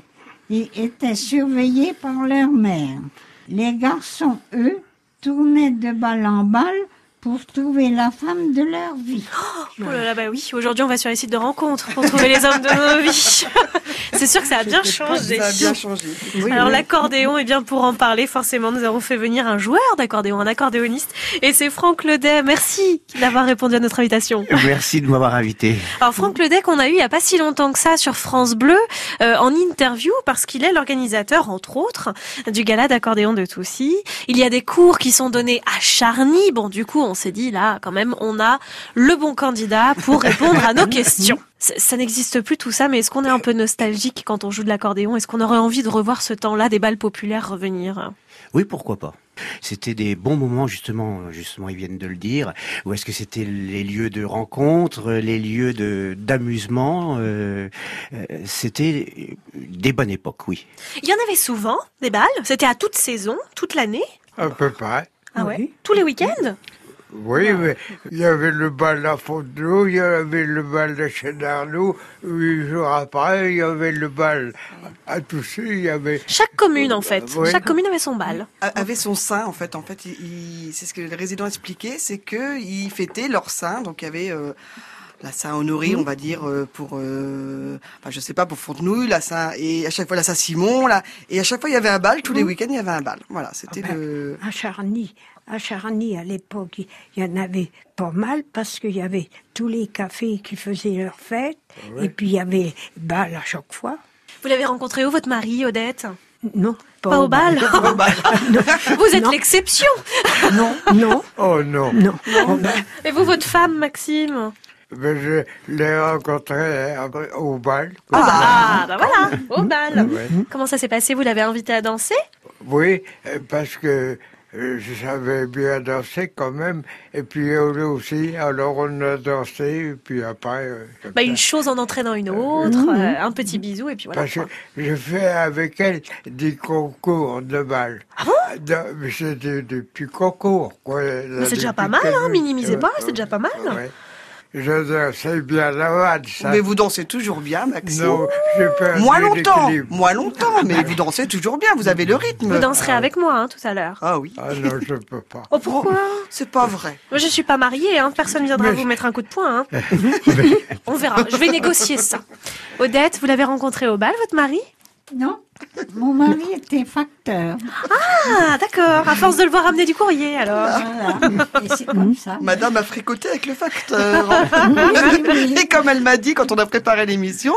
et étaient surveillées par leur mère. Les garçons, eux, tournaient de balle en balle pour trouver la femme de leur vie. Oh là là, bah oui, aujourd'hui on va sur les sites de rencontres pour trouver les hommes de nos [laughs] vies. C'est sûr que ça a bien changé. Ça a bien changé. Alors l'accordéon, et bien pour en parler, forcément, nous avons fait venir un joueur d'accordéon, un accordéoniste, et c'est Franck Ledet. Merci d'avoir répondu à notre invitation. Merci de m'avoir invité. Alors Franck Ledet qu'on a eu il y a pas si longtemps que ça sur France Bleu euh, en interview parce qu'il est l'organisateur entre autres du gala d'accordéon de Toussy. Il y a des cours qui sont donnés à Charny. Bon du coup on s'est dit là quand même on a le bon candidat pour répondre à nos [laughs] questions. Ça, ça n'existe plus tout ça mais est-ce qu'on est un peu nostalgique quand on joue de l'accordéon? Est-ce qu'on aurait envie de revoir ce temps-là des balles populaires revenir? Oui, pourquoi pas. C'était des bons moments, justement, justement, ils viennent de le dire. Ou est-ce que c'était les lieux de rencontre, les lieux de d'amusement euh, euh, C'était des bonnes époques, oui. Il y en avait souvent des balles. C'était à toute saison, toute l'année. À peu près. Ah ouais Tous les week-ends? Oui, mais il y avait le bal à Fontenot, il y avait le bal de Chenarnou, huit jours après, il y avait le bal à Toussy, il y avait... Chaque commune en fait. Oui. Chaque commune avait son bal. A- avait son saint en fait. En fait, c'est ce que les résidents expliquaient, c'est que ils fêtaient leur saint. Donc il y avait euh, la Saint Honoré, on va dire euh, pour, euh, enfin je sais pas pour Fontenouille, la Saint et à chaque fois la Saint Simon là, et à chaque fois il y avait un bal. Tous les week-ends il y avait un bal. Voilà, c'était Ah ben, le. À Charny, à Charny, à l'époque, il y en avait pas mal parce qu'il y avait tous les cafés qui faisaient leur fête, et puis il y avait bal à chaque fois. Vous l'avez rencontré où votre mari, Odette? Non, Pas au bal. Pas au bal. [laughs] Vous êtes l'exception. Non, non, Oh non, non. Ben, Et vous, votre femme, Maxime? Mais je l'ai rencontré après au bal. Ah, bah voilà, au bal. Ouais. Comment ça s'est passé? Vous l'avez invité à danser? Oui, euh, parce que euh, je savais bien danser quand même, et puis elle aussi, alors on a dansé, et puis après... euh, bah. Une chose en entraînant une autre, euh, un petit bisou et puis voilà. Parce que je fais avec elle des concours de bal. Ah bon? Mais c'est des, petits concours, quoi. Mais c'est déjà pas mal, hein, minimisez pas, c'est déjà pas mal. Je dansais bien la ça. Mais vous dansez toujours bien, Maxime. Non, j'ai perdu Moins longtemps, moins longtemps, mais vous dansez toujours bien. Vous avez le rythme. Vous danserez avec moi hein, tout à l'heure. Ah oui. Ah non, je peux pas. Oh pourquoi C'est pas vrai. Moi je suis pas mariée, hein. personne viendra Mais- vous mettre un coup de poing. Hein. [laughs] On verra, je vais négocier ça. Odette, vous l'avez rencontré au bal, votre mari? Non, mon mari était facteur. Ah d'accord, à force de le voir amener du courrier alors. Voilà. Et c'est comme ça. Madame a fricoté avec le facteur. Et comme elle m'a dit quand on a préparé l'émission,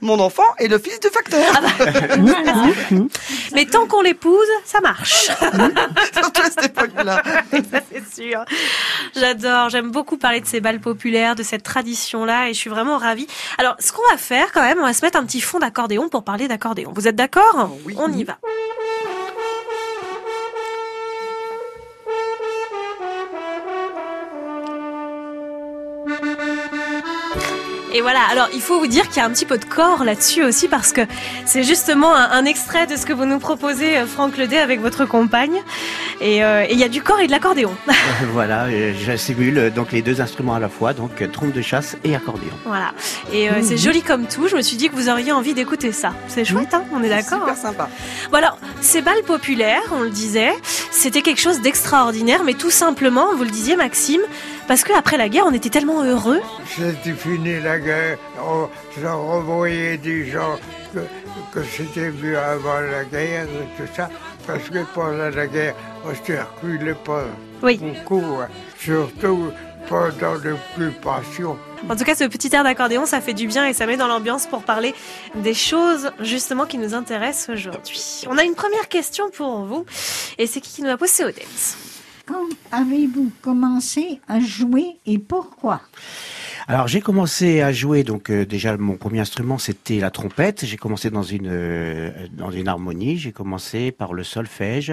mon enfant est le fils du facteur. Voilà. [laughs] Mais tant qu'on l'épouse, ça marche. Surtout à cette époque-là. Ça, [laughs] c'est sûr. J'adore, j'aime beaucoup parler de ces balles populaires, de cette tradition-là, et je suis vraiment ravie. Alors, ce qu'on va faire quand même, on va se mettre un petit fond d'accordéon pour parler d'accordéon. Vous êtes d'accord? Oui. On y va. Et voilà, alors il faut vous dire qu'il y a un petit peu de corps là-dessus aussi parce que c'est justement un, un extrait de ce que vous nous proposez, euh, Franck Ledet, avec votre compagne. Et euh, et il y a du corps et de l'accordéon. [laughs] [laughs] voilà, je simule euh, donc les deux instruments à la fois, donc trompe de chasse et accordéon. Voilà. Et euh, c'est joli comme tout. Je me suis dit que vous auriez envie d'écouter ça. C'est chouette, hein On est d'accord Super hein sympa. Bon alors, ces balles populaires, on le disait, c'était quelque chose d'extraordinaire, mais tout simplement, vous le disiez Maxime, parce que après la guerre, on était tellement heureux. C'était fini la guerre. On se revoyait des gens que, que c'était vu avant la guerre et tout ça. Parce que pendant la guerre, on ne circulait pas Oui. beaucoup. hein. Surtout pendant l'occupation. En tout cas, ce petit air d'accordéon, ça fait du bien et ça met dans l'ambiance pour parler des choses justement qui nous intéressent aujourd'hui. On a une première question pour vous, et c'est qui qui nous la pose C'est Odette. Quand avez-vous commencé à jouer et pourquoi? Alors j'ai commencé à jouer donc euh, déjà mon premier instrument c'était la trompette. J'ai commencé dans une euh, dans une harmonie. J'ai commencé par le solfège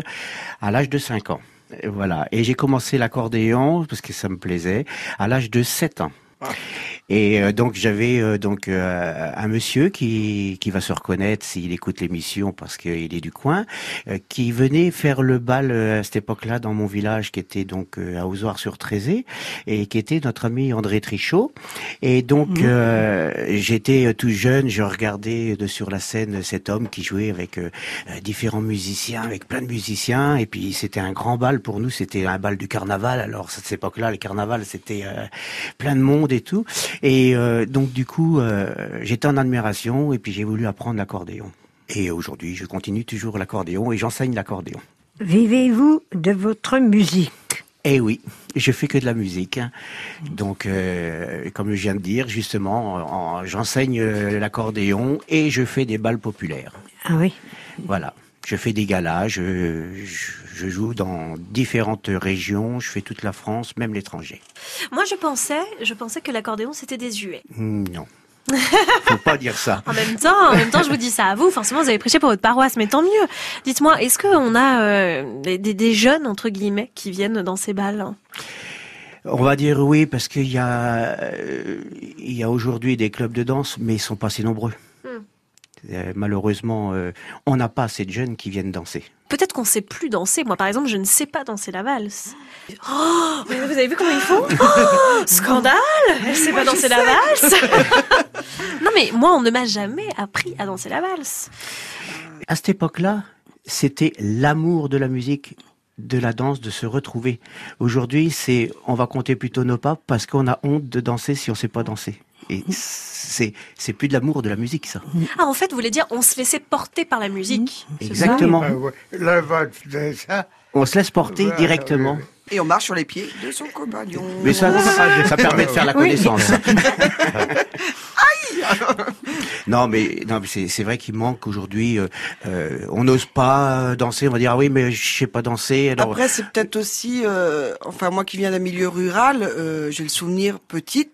à l'âge de 5 ans. Voilà. Et j'ai commencé l'accordéon parce que ça me plaisait à l'âge de 7 ans. Et euh, donc j'avais euh, donc euh, un monsieur qui qui va se reconnaître s'il écoute l'émission parce qu'il est du coin, euh, qui venait faire le bal euh, à cette époque-là dans mon village qui était donc euh, à Ozoir-sur-Trézé et qui était notre ami André Trichot. Et donc euh, j'étais tout jeune, je regardais de sur la scène cet homme qui jouait avec différents musiciens, avec plein de musiciens. Et puis c'était un grand bal pour nous, c'était un bal du carnaval. Alors à cette époque-là, le carnaval c'était euh, plein de monde et tout. Et euh, donc du coup, euh, j'étais en admiration et puis j'ai voulu apprendre l'accordéon. Et aujourd'hui, je continue toujours l'accordéon et j'enseigne l'accordéon. Vivez-vous de votre musique? Eh oui, je fais que de la musique. hein. Donc, euh, comme je viens de dire, justement, en- j'enseigne l'accordéon et je fais des balles populaires. Ah oui. Voilà. Je fais des galas, je, je, je joue dans différentes régions, je fais toute la France, même l'étranger. Moi, je pensais, je pensais que l'accordéon c'était désuet. Hmm, Non. [laughs] Faut pas dire ça. En même temps, en même temps, je vous dis ça à vous. Forcément, vous avez prêché pour votre paroisse, mais tant mieux. Dites-moi, est-ce qu'on a euh, des, des- des jeunes entre guillemets qui viennent dans ces balles On va dire oui, parce qu'il y a, euh, il y a aujourd'hui des clubs de danse, mais ils sont pas si nombreux. Euh, malheureusement, euh, on n'a pas assez de jeunes qui viennent danser. Peut-être qu'on sait plus danser. Moi, par exemple, je ne sais pas danser la valse. Oh, vous avez vu comment ils font Oh, Scandale Elle sait pas danser la valse [laughs] Non, mais moi, on ne m'a jamais appris à danser la valse. À cette époque-là, c'était l'amour de la musique, de la danse, de se retrouver. Aujourd'hui, c'est, on va compter plutôt nos pas parce qu'on a honte de danser si on sait pas danser. Et c'est, c'est plus de l'amour de la musique, ça. Ah, en fait, vous voulez dire, on se laissait porter par la musique. ça Exactement. Ah. On se laisse porter directement. Et on marche sur les pieds de son compagnon. Mais ça, ça, ça permet de faire la connaissance. [laughs] [laughs] non, mais non, mais c'est c'est vrai qu'il manque aujourd'hui. euh, euh, on n'ose pas danser. On va dire ah oui, mais je sais pas danser. Alors Après, c'est peut-être aussi, euh, enfin moi qui viens d'un milieu rural, euh, j'ai le souvenir petite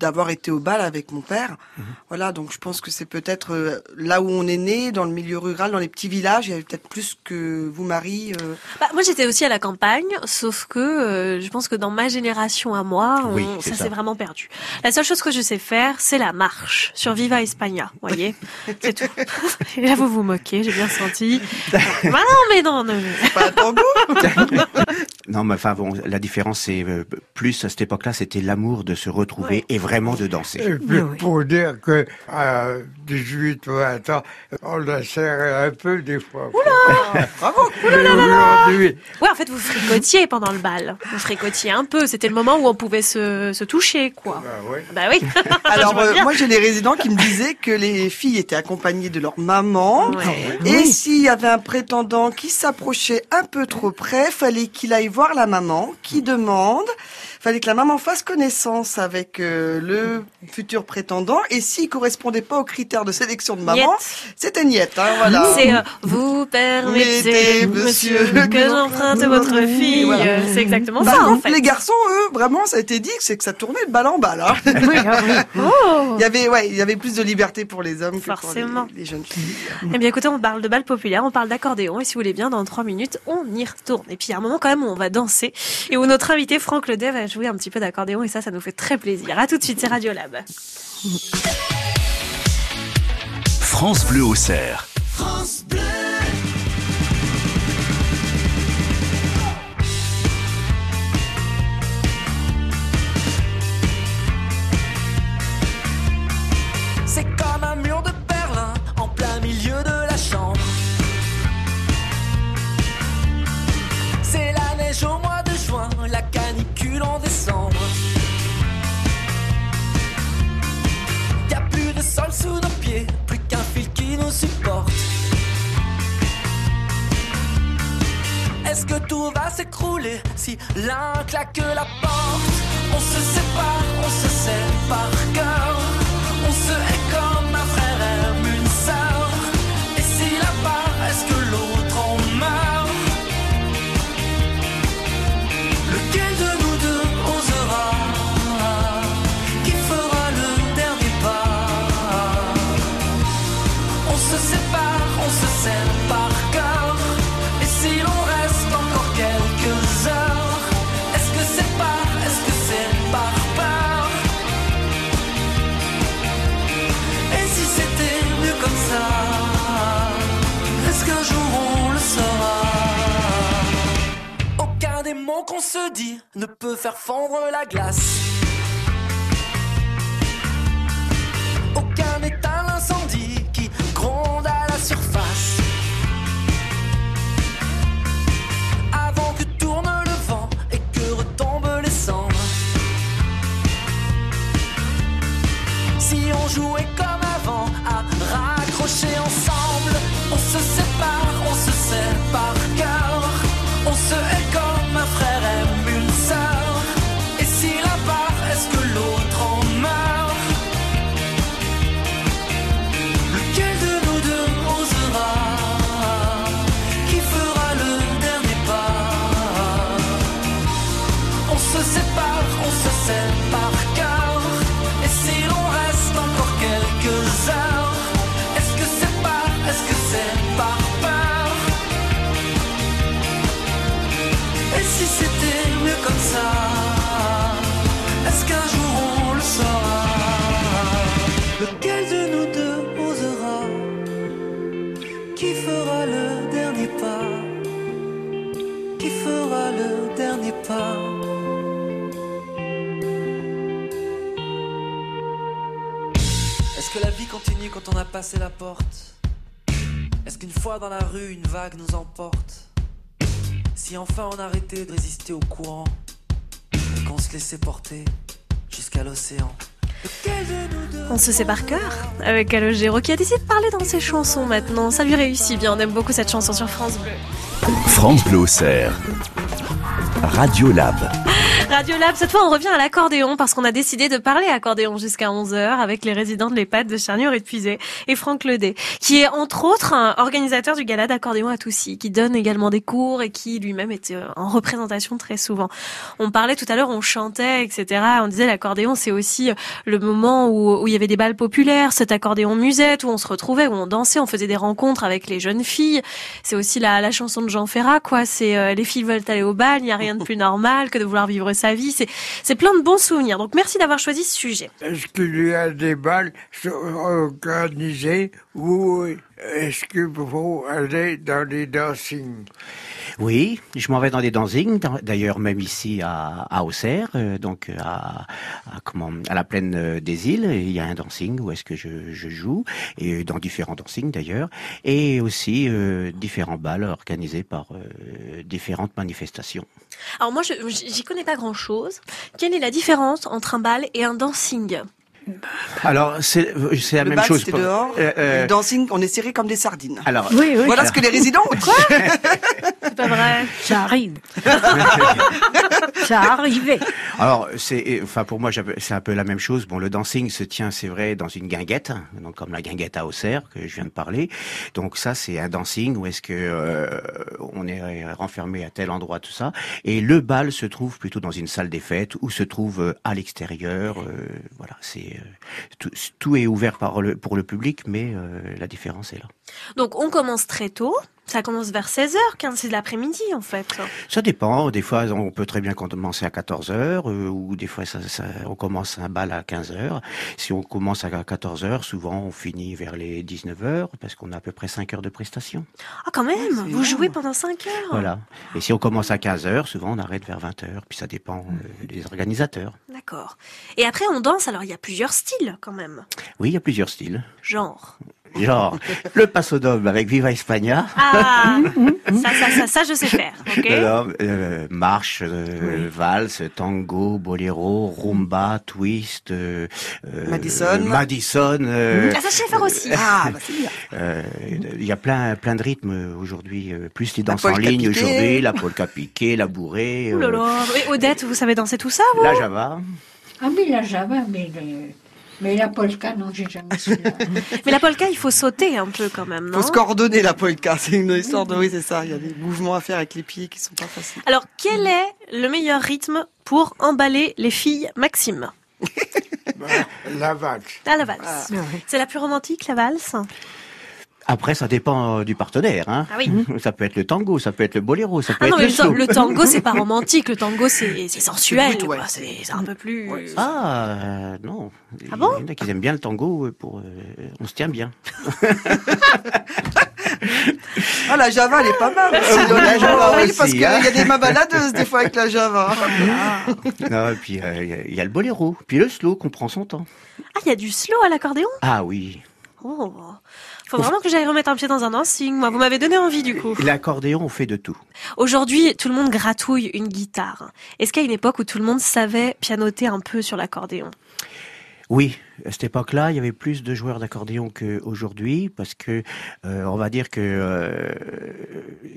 d'avoir été au bal avec mon père. Mhm. Voilà, donc je pense que c'est peut-être euh, là où on est né, dans le milieu rural, dans les petits villages, il y avait peut-être plus que vous, Marie. euh, Bah, moi, j'étais aussi à la campagne, sauf que euh, je pense que dans ma génération à moi, on- Oui, c'est ça ça. s'est vraiment perdu. La seule chose que je sais faire, c'est la marche sur Viva España, voyez [laughs] C'est tout. [laughs] Et là, vous vous moquez, j'ai bien senti. [laughs] Bah non, mais non, non. Pas un tango non, mais enfin bon, la différence c'est euh, plus à cette époque-là, c'était l'amour de se retrouver et vraiment de danser. Et puis pour dire que à 18 ou 20 ans, on la serrait un peu des fois. [laughs] Bravo Mais aujourd'hui, Ouais, en fait, vous fricotiez pendant le bal. Vous fricotiez un peu. C'était le moment où on pouvait se, se toucher, quoi. bah ouais. Bah oui. [laughs] [laughs] Alors euh, moi j'ai des résidents qui me disaient que les filles étaient accompagnées de leur maman Ouais. et s'il y avait un prétendant qui s'approchait un peu trop près, fallait qu'il aille voir la maman qui demande, fallait que la maman fasse connaissance avec euh, le futur prétendant et s'il correspondait pas aux critères de sélection de maman, c'était niette hein, voilà. C'est euh, vous permettez, Mettez, monsieur, monsieur, que j'emprunte votre fille. Voilà. C'est exactement Par ça, en contre, fait. les garçons, eux, vraiment, ça a été dit que c'est que ça tournait de balle en balle. Hein. [laughs] Oh. Il y avait, ouais, il y avait plus de liberté pour les hommes que Forcément. pour les, les jeunes filles. Eh bien, écoutez, on parle de bal populaire, on parle d'accordéon, et si vous voulez bien, dans trois minutes, on y retourne. Et puis, il y a un moment quand même où on va danser, et où notre invité Franck Ledet va jouer un petit peu d'accordéon, et ça, ça nous fait très plaisir. À tout de suite, c'est Radio Lab. France Bleu au cerf. C'est sous nos pieds, plus qu'un fil qui nous supporte. Est-ce que tout va s'écrouler si l'un claque la porte? On se sépare, on se sait par cœur. On se qu'on se dit ne peut faire fondre la glace. Aucun n'éteint l'incendie qui gronde à la surface. Avant que tourne le vent et que retombent les cendres. Si on jouait comme avant à raccrocher ensemble, on se sépare, quand on a passé la porte Est-ce qu'une fois dans la rue, une vague nous emporte? Si enfin on arrêtait de résister au courant Et qu'on se laissait porter jusqu'à l'océan On se sait par cœur avec Calogero qui a décidé de parler dans ses chansons maintenant. Ça lui réussit bien, on aime beaucoup cette chanson sur France Bleu. France Bleu Auxerre. Radio Lab. Radio Lab, cette fois on revient à l'accordéon parce qu'on a décidé de parler accordéon jusqu'à 11h avec les résidents de l'EHPAD de Charnier et et Franck Ledet, qui est entre autres un organisateur du gala d'accordéon à Toussy, qui donne également des cours et qui lui-même était euh, en représentation très souvent. On parlait tout à l'heure, on chantait, etc. On disait l'accordéon c'est aussi le moment où, il y avait des balles populaires, cet accordéon musette, où on se retrouvait, où on dansait, on faisait des rencontres avec les jeunes filles. C'est aussi la, la chanson de Jean Ferrat, quoi. C'est euh, les filles veulent aller au bal, il n'y a rien de plus normal que de vouloir vivre sa vie. C'est, c'est plein de bons souvenirs. Donc merci d'avoir choisi ce sujet. Est-ce qu'il y a des balles organisées ou est-ce qu'il faut aller dans les dancing Oui, je m'en vais dans des dancing, dans- d'ailleurs même ici à, à Auxerre, euh, donc à, à comment à la plaine euh, des îles, il y a un dancing où est-ce que je, je joue et dans différents dancing d'ailleurs, et aussi euh, différents balles organisés par euh, différentes manifestations. Alors moi, je, j'y connais pas grand-chose. Quelle est la différence entre un bal et un dancing? Alors c'est la Le même bal, chose. pour- dehors. euh, euh, Le dancing, on est serré comme des sardines. alors Voilà ce que les résidents ont [laughs] [laughs] pas vrai. Ça arrive. [laughs] Ça arrivait. Alors, c'est, enfin, pour moi, c'est un peu la même chose. Bon, le dancing se tient, c'est vrai, dans une guinguette, donc comme la guinguette à Auxerre que je viens de parler. Donc ça, c'est un dancing où est-ce que euh, on est renfermé à tel endroit, tout ça. Et le bal se trouve plutôt dans une salle des fêtes ou se trouve euh, à l'extérieur. euh, voilà, c'est euh, tout, tout est ouvert par le, pour le public, mais euh, la différence est là. Donc on commence très tôt. Ça commence vers 16h, 15 c'est de l'après-midi en fait. Ça dépend. Des fois, on peut très bien commencer à 14 heures, euh, ou des fois, ça, ça- on commence un bal à 15 heures. Si on commence à 14 heures, souvent, on finit vers les 19 heures, parce qu'on a à peu près 5 heures de prestation. Ah quand même, vous jouez pendant 5 heures. Voilà. Et si on commence à 15 heures, souvent, on arrête vers 20 heures. Puis ça dépend euh, des organisateurs. D'accord. Et après on danse, alors il y a plusieurs styles quand même. Oui, il y a plusieurs styles. Genre. Genre, le passo doble avec Viva España. Ah, ça, ça, ça, ça je sais faire, euh, marche, euh, valse, tango, boléro, rumba, twist, euh, euh, Madison. Madison. euh, Ah, ça je sais faire aussi. Ah, bah c'est bien. [laughs] euh, Il y a plein, plein de rythmes aujourd'hui. Plus les danses en polka ligne piquée. aujourd'hui, la polka piquée, la bourrée, Ouh là euh, là. Et Odette, vous savez danser tout ça, vous? la java. Ah oui, la java, mais, le- mais la polka, non, j'ai jamais su. [laughs] Mais la polka, il faut sauter un peu quand même, non Faut se coordonner la polka. C'est une histoire de oui, c'est ça. Il y a des mouvements à faire avec les pieds qui sont pas faciles. Alors, quel est le meilleur rythme pour emballer les filles, Maxime? La valse. Ah, la valse. C'est la plus romantique, la valse? Après, ça dépend euh, du partenaire. Hein. Ah oui. [laughs] Ça peut être le tango, ça peut être le boléro, ça peut Ah être non, mais le slow. le tango, c'est pas [laughs] romantique. Le tango, c'est c'est sensuel. ouais. C'est un peu plus. Ah euh, non. Ah bon Il y en a qui aiment bien le tango euh, pour. euh, on se tient bien. [laughs] Ah, la Java, elle est pas mal. aussi. Euh, la Java oui, aussi, parce qu'il y hein. a des mabaladeuses des fois avec la Java. non, et puis euh, il y a- il y, a le boléro, puis le slow qu'on prend son temps. Ah, il y a du slow à l'accordéon? Ah oui. Oh. Faut vraiment que j'aille remettre un pied dans un dancing. Moi, vous m'avez donné envie du coup. L'accordéon, on fait de tout. Aujourd'hui, tout le monde gratouille une guitare. Est-ce qu'il y a une époque où tout le monde savait pianoter un peu sur l'accordéon? Oui, à cette époque-là, il y avait plus de joueurs d'accordéon qu'aujourd'hui, parce que euh, on va dire que euh,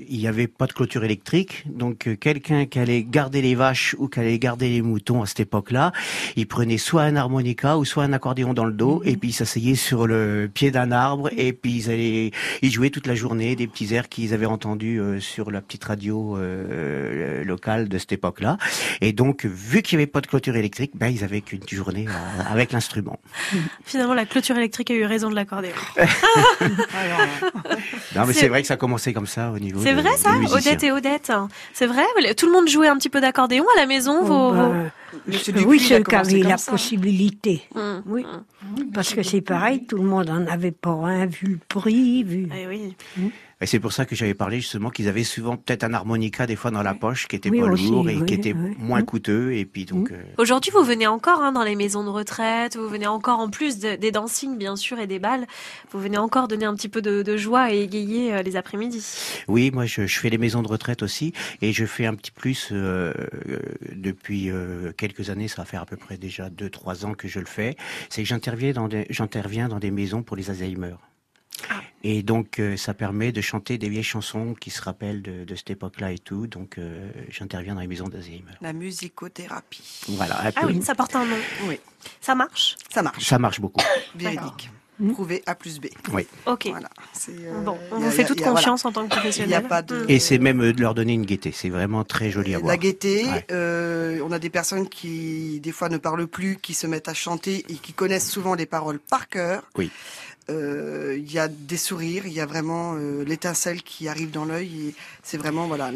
il n'y avait pas de clôture électrique, donc euh, quelqu'un qui allait garder les vaches ou qui allait garder les moutons à cette époque-là, il prenait soit un harmonica ou soit un accordéon dans le dos, et puis il s'asseyait sur le pied d'un arbre, et puis ils allaient, ils jouaient toute la journée des petits airs qu'ils avaient entendus euh, sur la petite radio euh, locale de cette époque-là, et donc vu qu'il n'y avait pas de clôture électrique, ben ils avaient qu'une journée avec l'instrument. [laughs] Finalement, la clôture électrique a eu raison de l'accordéon. [laughs] Non, mais C'est- vrai que ça commençait comme ça au niveau. C'est de- vrai ça? Odette et Odette C'est vrai Tout le monde jouait un petit peu d'accordéon à la maison Oh, vos- vos- ben, Monsieur oui, Dupuis, il a ceux qui avaient la ça. possibilité. Hum, Oui. hum. Parce que c'est pareil, tout le monde en avait pas un, vu le prix, vu. Eh oui. Et c'est pour ça que j'avais parlé justement qu'ils avaient souvent peut-être un harmonica des fois dans la poche qui était Oui, pas aussi, lourd et oui, qui était oui. moins Mm. coûteux et puis donc. euh, Aujourd'hui, vous venez encore hein, dans les maisons de retraite, vous venez encore en plus de- des dancings bien sûr et des balles, vous venez encore donner un petit peu de, de joie et égayer euh, les après-midi. Oui, moi je, je fais les maisons de retraite aussi et je fais un petit plus euh, depuis euh, quelques années, ça va faire à peu près déjà 2-3 ans que je le fais. C'est que j'interviens dans des, j'interviens dans des maisons pour les Alzheimer. Et donc euh, ça permet de chanter des vieilles chansons qui se rappellent de, de cette époque-là et tout. Donc euh, j'interviens dans les maisons d'Alzheimer. La musicothérapie. Voilà. Ah oui, ça porte un nom. Oui, Ça marche? Ça marche. Ça marche beaucoup. [coughs] Véridique. Prouvé A plus B. Oui. Ok. Voilà. Euh, Bon, on vous fait a- toute y a- voilà. confiance en tant que professionnel. Il n'y a pas de-. Et c'est même de leur donner une gaieté. C'est vraiment très joli à voir. La gaieté, Ouais. euh, on a des personnes qui, des fois, ne parlent plus, qui se mettent à chanter et qui connaissent souvent les paroles par cœur. Oui. Euh, Il y a des sourires, il y a vraiment euh, l'étincelle qui arrive dans l'œil. C'est vraiment, voilà,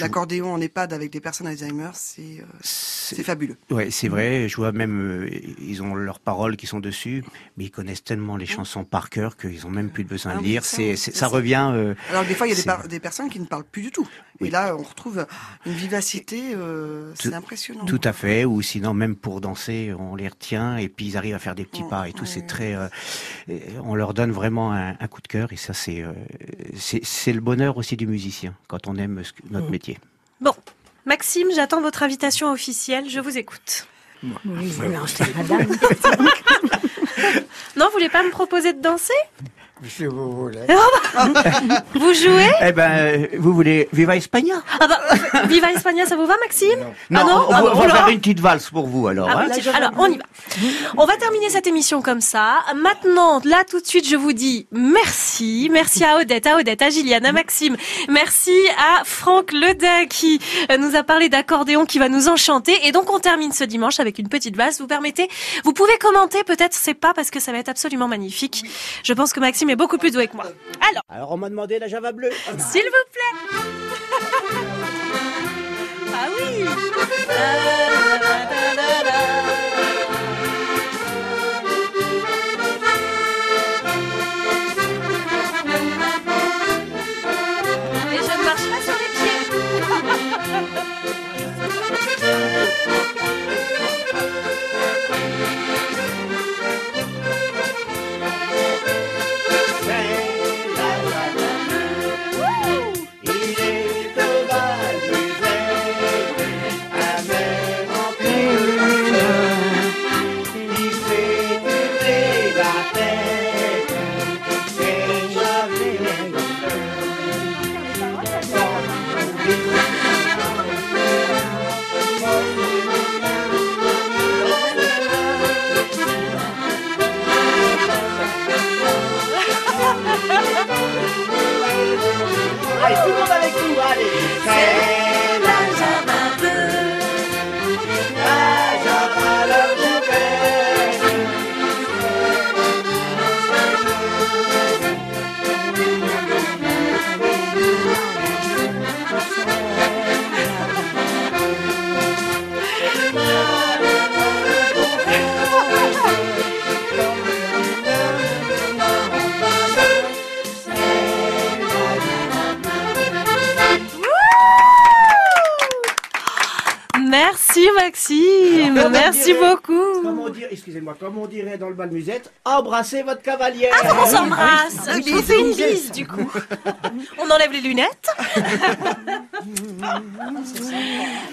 l'accordéon en EHPAD avec des personnes Alzheimer, c'est euh, c'est fabuleux. Ouais, c'est vrai. Je vois même, ils ont leurs paroles qui sont dessus, mais ils connaissent tellement les chansons par cœur qu'ils ont même plus besoin Ah de oui, lire. ça, C'est, c'est- ça, ça c'est- revient. Alors des fois, il y a des, c'est- des personnes qui ne parlent plus du tout. Et là, on retrouve une vivacité, euh, c'est impressionnant. Tout à fait, ou sinon même pour danser, on les retient et puis ils arrivent à faire des petits Mm, pas et tout. C'est très, euh, on leur donne vraiment un, un coup de cœur et ça c'est, euh, c'est, le bonheur aussi du musicien quand on aime notre métier. Bon, Maxime, j'attends votre invitation officielle, je vous écoute. Oui, voilà, c'est madame. [laughs] [laughs] Non, vous voulez pas me proposer de danser? Si vous voulez. Vous jouez Eh ben, euh, vous voulez Viva España? Ah bah, Viva España, ça vous va, Maxime? Non, Ah non on, Ah on va faire une petite valse pour vous alors. Ah hein. alors, on y va. On va terminer cette émission comme ça. Maintenant, là, tout de suite, je vous dis merci. Merci à Odette, à Odette, à Gilliane, à Maxime. Merci à Franck Ledin qui euh, nous a parlé d'accordéon qui va nous enchanter. Et donc, on termine ce dimanche avec une petite valse. Vous permettez, vous pouvez commenter, peut-être, c'est pas parce que ça va être absolument magnifique. Je pense que Maxime est beaucoup plus doué que moi. Alors, Alors on m'a demandé la Java bleue. s'il vous plaît. [laughs] ah oui. Et Maxime, merci comment on dirait- excusez-moi, comme on dirait dans le bal musette, embrassez votre cavalière. Ah, on s'embrasse. Ah oui, On fait une bise du coup. [laughs] On enlève les lunettes. [laughs]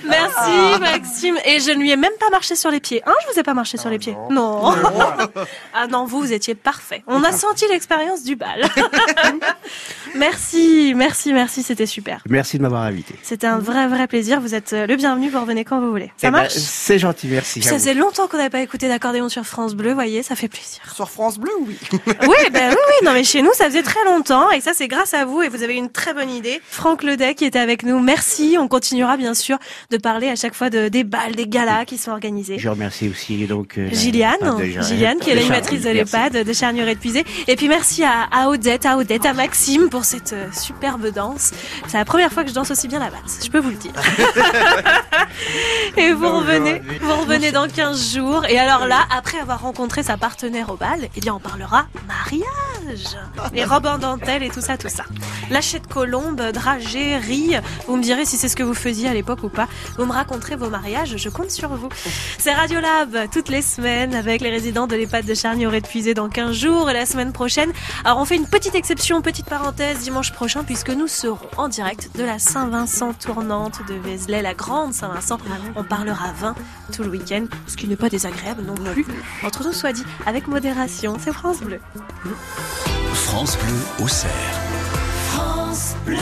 Merci Maxime. Et je ne lui ai même pas marché sur les pieds. Hein, je vous ai pas marché sur les pieds Non. [laughs] Ah non, vous, vous étiez parfait. On a senti l'expérience du bal. merci, merci, merci, c'était super. Merci de m'avoir invité. C'était un vrai, vrai plaisir. Vous êtes le bienvenu, vous revenez quand vous voulez. Ça Eh ben, marche? C'est gentil, merci. Ça faisait longtemps qu'on n'avait pas écouté d'accordéon sur France Bleu, voyez, ça fait plaisir. Sur France Bleu, oui. [laughs] Oui, ben oui, oui, non mais chez nous ça faisait très longtemps et ça c'est grâce à vous et vous avez une très bonne idée. Franck Ledet qui était avec nous, merci. On continuera bien sûr de parler à chaque fois de, des balles, des galas qui sont organisés. Je remercie aussi donc euh, Gilliane, Gilliane qui est l'animatrice de l'EHPAD de Charnier et de Puisé. Et puis merci à, à Odette, à Odette, à Maxime pour cette euh, superbe danse. C'est la première fois que je danse aussi bien la valse, je peux vous le dire. [laughs] et vous revenez, vous revenez dans 15 jours. Et alors là, après avoir rencontré sa partenaire au bal, eh bien on parlera mariage. Les robes en dentelle et tout ça, tout ça. Lâcher de colombe, dragée, riz. Vous me direz si c'est ce que vous faisiez à l'époque ou pas. Vous me raconterez vos mariages, je compte sur vous. C'est Radiolab toutes les semaines avec les résidents de l'EHPAD de Charny aurait puisé dans 15 jours et la semaine prochaine. Alors on fait une petite exception, petite parenthèse dimanche prochain puisque nous serons en direct de la Saint-Vincent tournante de Vézelay, la grande Saint-Vincent. On parlera vin tout le week-end, ce qui n'est pas désagréable non plus. Entre nous soit dit, avec modération, c'est France Bleu. France Bleu au cerf. France Bleu.